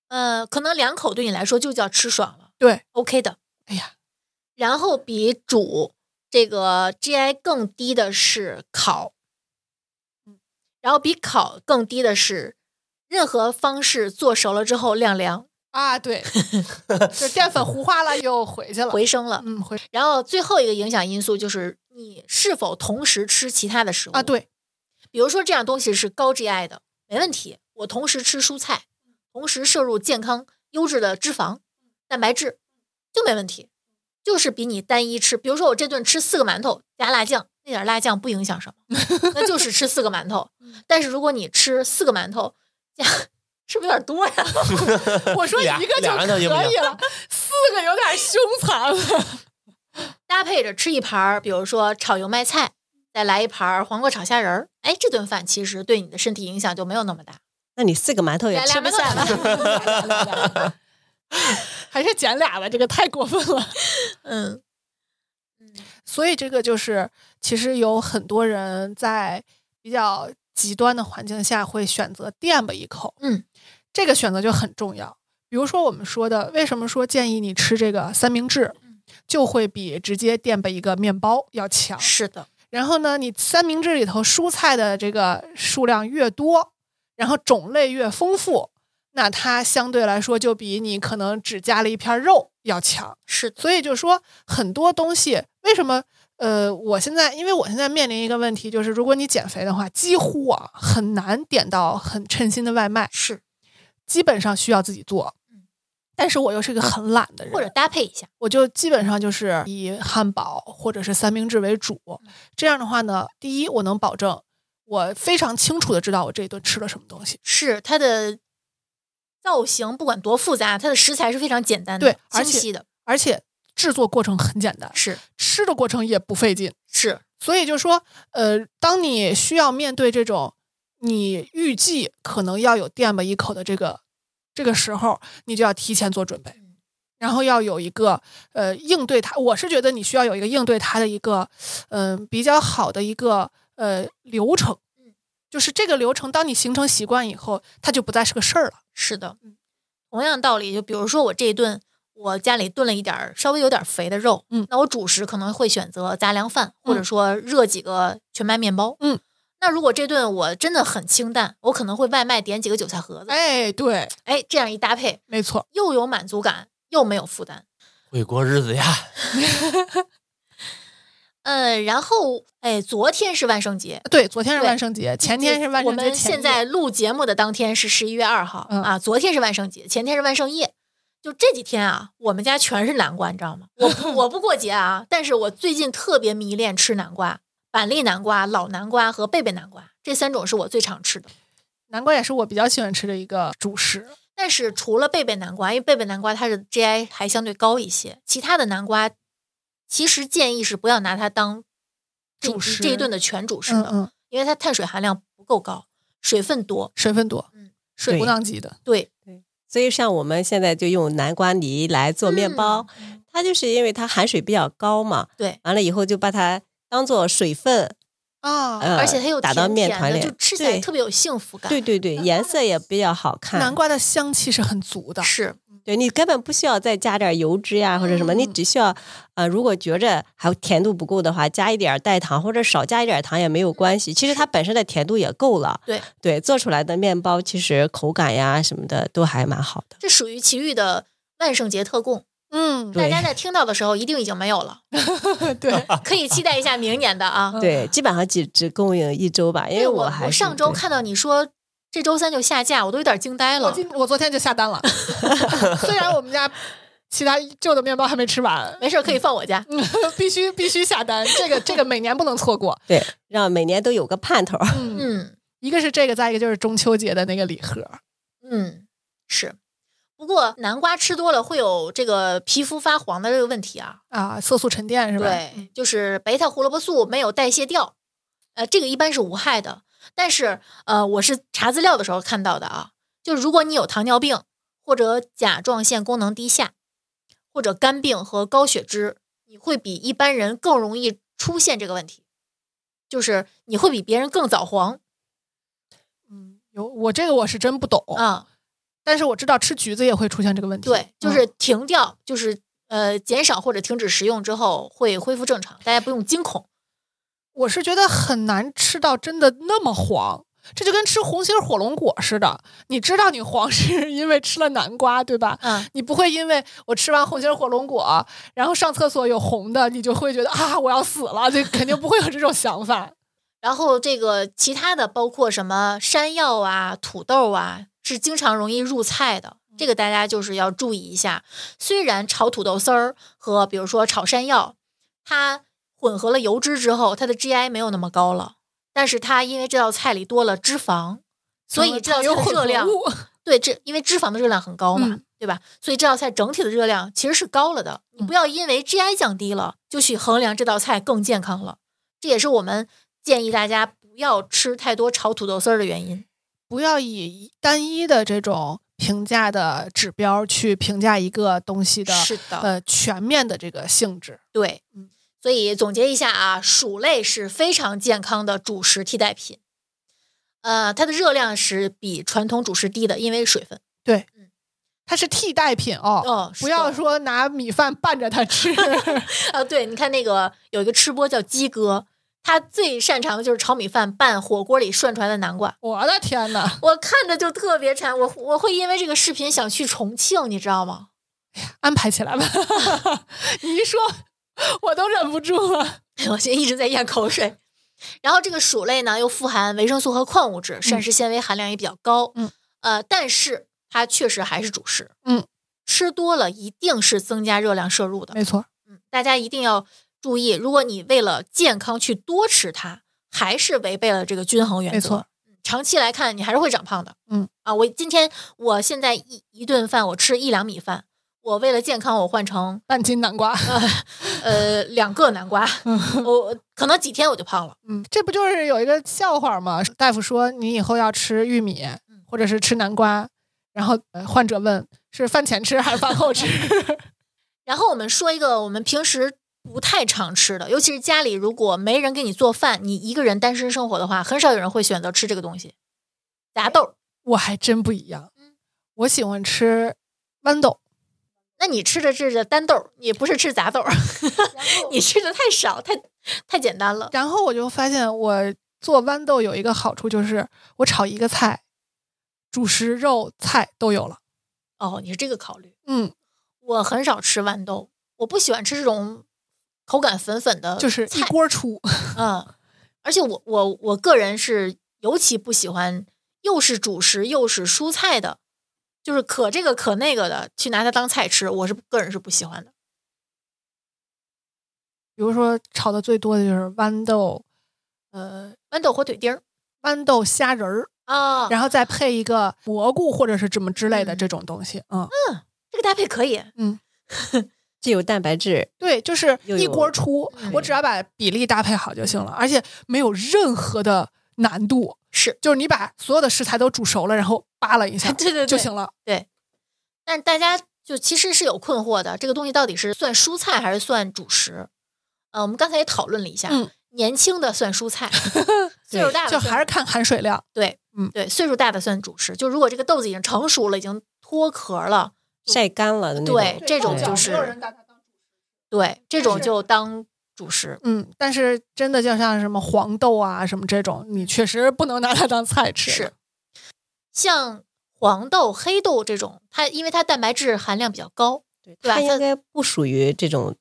呃，可能两口对你来说就叫吃爽了对，，OK 的。哎呀，然后比煮这个 GI 更低的是烤，嗯，然后比烤更低的是任何方式做熟了之后晾凉啊，对，就淀粉糊化了又回去了，回升了。嗯回然后最后一个影响因素就是你是否同时吃其他的食物啊，对，比如说这样东西是高 GI 的，没问题，我同时吃蔬菜，同时摄入健康优质的脂肪、蛋白质，就没问题。就是比你单一吃，比如说我这顿吃四个馒头加辣酱，那点辣酱不影响什么，那就是吃四个馒头。但是如果你吃四个馒头加，是不是有点多呀？我说一个就可以了，四个有点凶残了。搭配着吃一盘，比如说炒油麦菜，再来一盘黄瓜炒虾仁儿，哎，这顿饭其实对你的身体影响就没有那么大。那你四个馒头也吃不下了。还是减俩吧，这个太过分了。嗯，所以这个就是，其实有很多人在比较极端的环境下会选择垫吧一口，嗯，这个选择就很重要。比如说我们说的，为什么说建议你吃这个三明治，就会比直接垫吧一个面包要强。是的，然后呢，你三明治里头蔬菜的这个数量越多，然后种类越丰富，那它相对来说就比你可能只加了一片肉要强。是的，所以就说很多东西为什么？呃，我现在因为我现在面临一个问题，就是如果你减肥的话，几乎啊很难点到很称心的外卖，是基本上需要自己做嗯。但是我又是一个很懒的人，或者搭配一下。我就基本上就是以汉堡或者是三明治为主。这样的话呢，第一，我能保证我非常清楚的知道我这一顿吃了什么东西。是它的造型，不管多复杂，它的食材是非常简单的、对而且清晰的。而且制作过程很简单，是吃的过程也不费劲。是，所以就说，呃，当你需要面对这种你预计可能要有垫吧一口的这个这个时候，你就要提前做准备，然后要有一个呃应对它。我是觉得你需要有一个应对它的一个嗯、呃比较好的一个呃流程。就是这个流程，当你形成习惯以后，它就不再是个事儿了。是的，同样道理，就比如说我这一顿，我家里炖了一点儿稍微有点肥的肉，嗯那我主食可能会选择杂粮饭，或者说热几个全麦面包，嗯。那如果这顿我真的很清淡，我可能会外卖点几个韭菜盒子，哎，对，哎，这样一搭配，没错，又有满足感，又没有负担。会过日子呀。嗯，然后，哎，昨天是万圣节，对，昨天是万圣节，前天是万圣节我们现在录节目的当天是十一月二号、嗯啊，昨天是万圣节，前天是万圣夜。就这几天啊，我们家全是南瓜，你知道吗？我不 我不过节啊，但是我最近特别迷恋吃南瓜，板栗南瓜、老南瓜和贝贝南瓜这三种是我最常吃的。南瓜也是我比较喜欢吃的一个主食。但是除了贝贝南瓜，因为贝贝南瓜它的 GI 还相对高一些，其他的南瓜其实建议是不要拿它当主食这一顿的全主食的，嗯嗯，因为它碳水含量不够高，水分多。水分多，嗯，水不对当级的。对对，所以像我们现在就用南瓜泥来做面包，嗯它就是因为它含水比较高嘛，对，完了以后就把它当做水分，啊，呃，而且它又打到面团里，就吃起来对特别有幸福感。对对对，颜色也比较好看。南瓜的香气是很足的。是，对你根本不需要再加点油脂呀或者什么，你嗯只需要呃，如果觉着还甜度不够的话，加一点代糖或者少加一点糖也没有关系。其实它本身的甜度也够了。对对，做出来的面包其实口感呀什么的都还蛮好的。这属于奇遇的万圣节特供，嗯，大家在听到的时候一定已经没有了，对，可以期待一下明年的啊。对，基本上只只供应一周吧，因为对我还是上周看到你说这周三就下架，我都有点惊呆了。我今我昨天就下单了，虽然我们家其他旧的面包还没吃完，没事，可以放我家。必须必须下单，这个这个每年不能错过。对，让每年都有个盼头。嗯，嗯一个是这个，再一个就是中秋节的那个礼盒。嗯，是。不过南瓜吃多了会有这个皮肤发黄的这个问题啊。啊，色素沉淀是吧？对，就是贝塔胡萝卜素没有代谢掉，呃，这个一般是无害的。但是呃，我是查资料的时候看到的啊，就如果你有糖尿病或者甲状腺功能低下，或者肝病和高血脂，你会比一般人更容易出现这个问题，就是你会比别人更早黄嗯，有我这个我是真不懂，啊。但是我知道吃橘子也会出现这个问题。对，就嗯是停掉，就是呃减少或者停止食用之后会恢复正常，大家不用惊恐。我是觉得很难吃到真的那么黄，这就跟吃红心火龙果似的。你知道你黄 是因为吃了南瓜，对吧？嗯，你不会因为我吃完红心火龙果，然后上厕所有红的，你就会觉得啊我要死了，就肯定不会有这种想法。然后这个其他的包括什么山药啊、土豆啊，是经常容易入菜的。这个大家就是要注意一下。虽然炒土豆丝儿和比如说炒山药，它混合了油脂之后，它的 GI 没有那么高了，但是它因为这道菜里多了脂肪，所以这道菜的热量对，这因为脂肪的热量很高嘛，嗯对吧？所以这道菜整体的热量其实是高了的。你不要因为 GI 降低了，就去衡量这道菜更健康了。这也是我们建议大家不要吃太多炒土豆丝儿的原因。不要以单一的这种评价的指标去评价一个东西的是的，呃全面的这个性质。对嗯，所以总结一下啊，薯类是非常健康的主食替代品。呃，它的热量是比传统主食低的，因为水分。对它是替代品哦，哦，不要说拿米饭拌着它吃。啊，对，你看那个有一个吃播叫鸡哥，他最擅长的就是炒米饭拌火锅里涮出来的南瓜。我的天呐！我看着就特别馋，我我会因为这个视频想去重庆，你知道吗？安排起来吧。你一说，我都忍不住了。我现在一直在咽口水。然后这个薯类呢，又富含维生素和矿物质，膳食纤维含量也比较高。嗯，呃，但是它确实还是主食。嗯，吃多了一定是增加热量摄入的。没错，嗯，大家一定要注意，如果你为了健康去多吃它，还是违背了这个均衡原则。没错嗯，长期来看，你还是会长胖的。嗯啊，我今天我现在一一顿饭我吃一两米饭，我为了健康，我换成半斤南瓜。呃两个南瓜，我可能几天我就胖了。嗯，这不就是有一个笑话吗？大夫说你以后要吃玉米，或者是吃南瓜，然后呃患者问是饭前吃还是饭后吃？然后我们说一个我们平时不太常吃的，尤其是家里如果没人给你做饭，你一个人单身生活的话，很少有人会选择吃这个东西。杂豆，我还真不一样嗯，我喜欢吃豌豆，那你吃的是单豆，你不是吃杂豆，你吃的太少，太太简单了。然后我就发现我做豌豆有一个好处，就是我炒一个菜，主食、肉、菜都有了。哦，你是这个考虑。嗯，我很少吃豌豆，我不喜欢吃这种口感粉粉的，就是一。锅出。嗯，而且我我我个人是尤其不喜欢又是主食又是蔬菜的，就是可这个可那个的，去拿它当菜吃，我是个人是不喜欢的。比如说炒的最多的就是豌豆，呃，豌豆火腿丁儿豌豆虾仁儿，啊，然后再配一个蘑菇或者是什么之类的嗯这种东西。嗯嗯，这个搭配可以。嗯 既有蛋白质，对，就是一锅出，嗯我只要把比例搭配好就行了，而且没有任何的难度，是，就是你把所有的食材都煮熟了，然后扒拉一下 对对对，就行了。对但大家就其实是有困惑的，这个东西到底是算蔬菜还是算主食？呃，我们刚才也讨论了一下，嗯年轻的算蔬菜，岁数大的就还是看含水量。对，嗯对，岁数大的算主食。就如果这个豆子已经成熟了，已经脱壳了，晒干了的那种。对这种对就是对，这种就当主食。嗯，但是真的就像什么黄豆啊什么这种，你确实不能拿它当菜吃。是，像黄豆、黑豆这种，它因为它蛋白质含量比较高，对，对吧它它应该不属于这种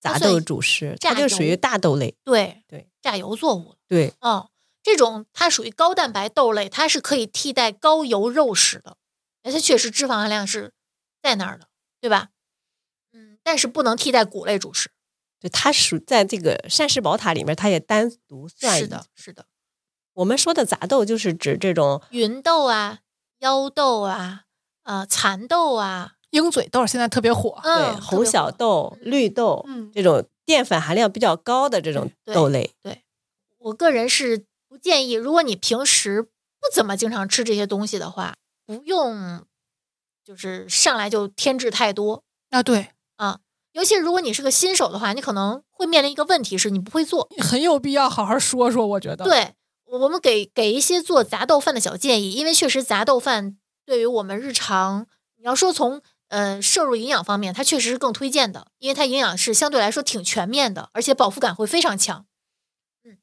杂豆主食，榨它就属于大豆类。对对，榨油作物。对，哦，这种它属于高蛋白豆类，它是可以替代高油肉食的，而且确实脂肪含量是在那儿的，对吧？嗯，但是不能替代谷类主食。对，它属在这个膳食宝塔里面，它也单独算。是的，，是的，我们说的杂豆就是指这种芸豆啊、腰豆啊、呃蚕豆啊，鹰嘴豆现在特别火。对嗯，红小豆、嗯绿豆嗯，这种淀粉含量比较高的这种豆类。对我个人是不建议，如果你平时不怎么经常吃这些东西的话，不用就是上来就添置太多。啊，对，啊尤其是如果你是个新手的话，你可能会面临一个问题是你不会做。很有必要好好说说，我觉得。，对，我们给给一些做杂豆饭的小建议，因为确实杂豆饭对于我们日常，你要说从呃摄入营养方面，它确实是更推荐的，因为它营养是相对来说挺全面的，而且饱腹感会非常强。嗯，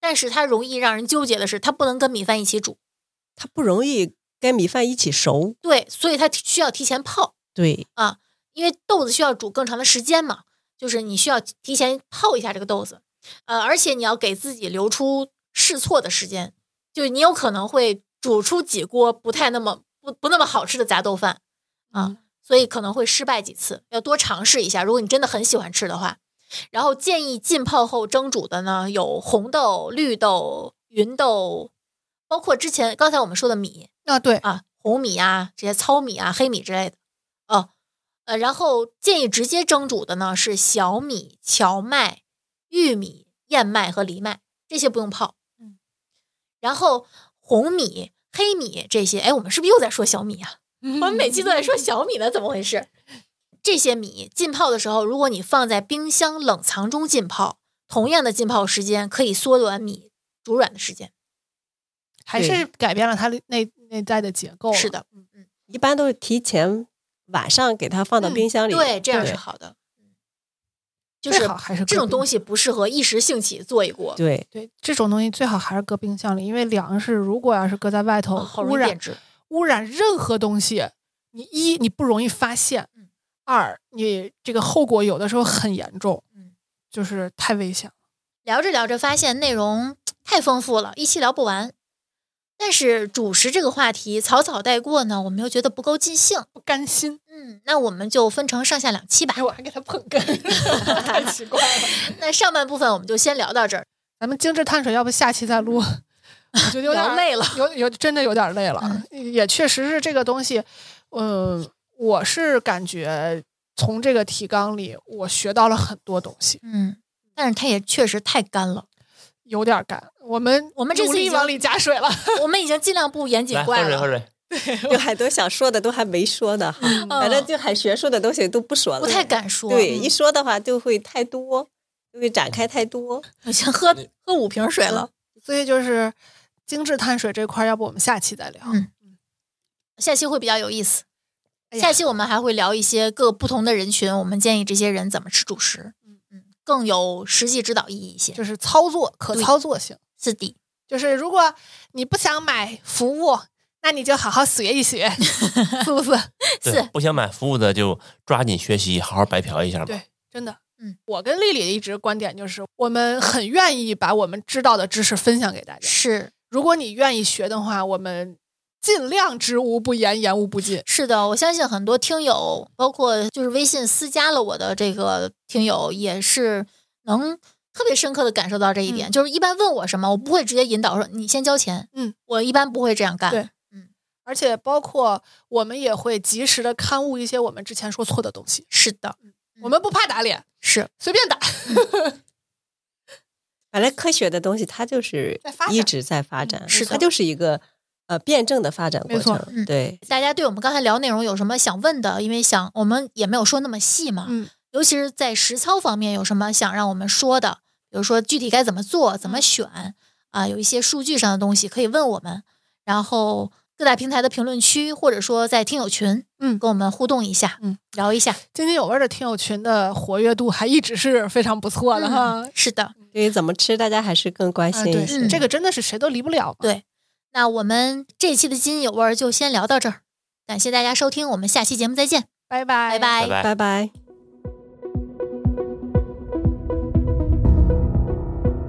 但是它容易让人纠结的是，它不能跟米饭一起煮，它不容易跟米饭一起熟。对，所以它需要提前泡。对啊，因为豆子需要煮更长的时间嘛，就是你需要提前泡一下这个豆子，呃，而且你要给自己留出试错的时间，就你有可能会煮出几锅不太那么不不那么好吃的杂豆饭啊，所以可能会失败几次，要多尝试一下。如果你真的很喜欢吃的话，然后建议浸泡后蒸煮的呢，有红豆、绿豆、芸豆，包括之前刚才我们说的米，啊，对，啊，红米啊，这些糙米啊、黑米之类的。哦，呃，然后建议直接蒸煮的呢是小米、荞麦、玉米、燕麦和藜麦，这些不用泡。嗯，然后红米、黑米这些，哎，我们是不是又在说小米啊？我 我们每期都在说小米呢，怎么回事？这些米浸泡的时候，如果你放在冰箱冷藏中浸泡，同样的浸泡时间可以缩短米煮软的时间。还是改变了它的内内在的结构。是，的，嗯嗯一般都是提前晚上给它放到嗯冰箱里。对，这样是好的。嗯就是最好还是这种东西。不适合一时兴起做一锅，对，对，这种东西最好还是搁冰箱里，因为粮食如果要是搁在外头，哦好容污染易变质。污染任何东西，你一你不容易发现嗯，二你这个后果有的时候很严重，嗯，就是太危险了。聊着聊着发现内容太丰富了，一期聊不完。但是主食这个话题草草带过呢，我们又觉得不够尽兴。不甘心，嗯，那我们就分成上下两期吧哎，。我还给他捧哏，太奇怪了。那上半部分我们就先聊到这儿。咱们精致碳水，要不下期再录？我觉得有点聊累了，有有真的有点累了，也确实是这个东西，嗯，我是感觉从这个提纲里我学到了很多东西，嗯，但是它也确实太干了，有点干。我们我们这次已经努力往里加水了，我们已经尽量不严谨了喝怪水喝了。水，有很多想说的都还没说呢，哈，反正就很学术的东西都不说了，不太敢说。对，嗯一说的话就会太多，就会展开太多。我先喝喝五瓶水了。所以就是精致碳水这块，要不我们下期再聊。嗯下期会比较有意思。下期我们还会聊一些各不同的人群，我们建议这些人怎么吃主食，更有实际指导意义一些。就是操作可操作性。是的，就是如果你不想买服务，那你就好好学一学，是不是？是不想买服务的就抓紧学习，好好白嫖一下吧。对，真的。嗯，我跟丽丽一直观点就是，我们很愿意把我们知道的知识分享给大家。是如果你愿意学的话，我们尽量知无不言，言无不尽。是的，我相信很多听友，包括就是微信私加了我的这个听友，也是能特别深刻的感受到这一点。嗯。就是一般问我什么，我不会直接引导说你先交钱，嗯，我一般不会这样干。对。嗯。而且包括我们也会及时的刊物一些我们之前说错的东西，是的，我们不怕打脸，是。随便打。本来科学的东西它就是一直在发展，嗯是它就是一个呃辩证的发展过程。嗯对，大家对我们刚才聊内容有什么想问的？因为想我们也没有说那么细嘛，嗯，尤其是在实操方面有什么想让我们说的，比如说具体该怎么做、怎么选啊，有一些数据上的东西可以问我们，然后各大平台的评论区或者说在听友群，嗯跟我们互动一下，嗯，聊一下。津津有味的听友群的活跃度还一直是非常不错的哈。嗯是的，对于怎么吃，大家还是更关心一些。嗯这个真的是谁都离不了嘛。对。那我们这期的津津有味儿就先聊到这儿，感谢大家收听，我们下期节目再见，拜拜，拜拜拜拜。拜拜。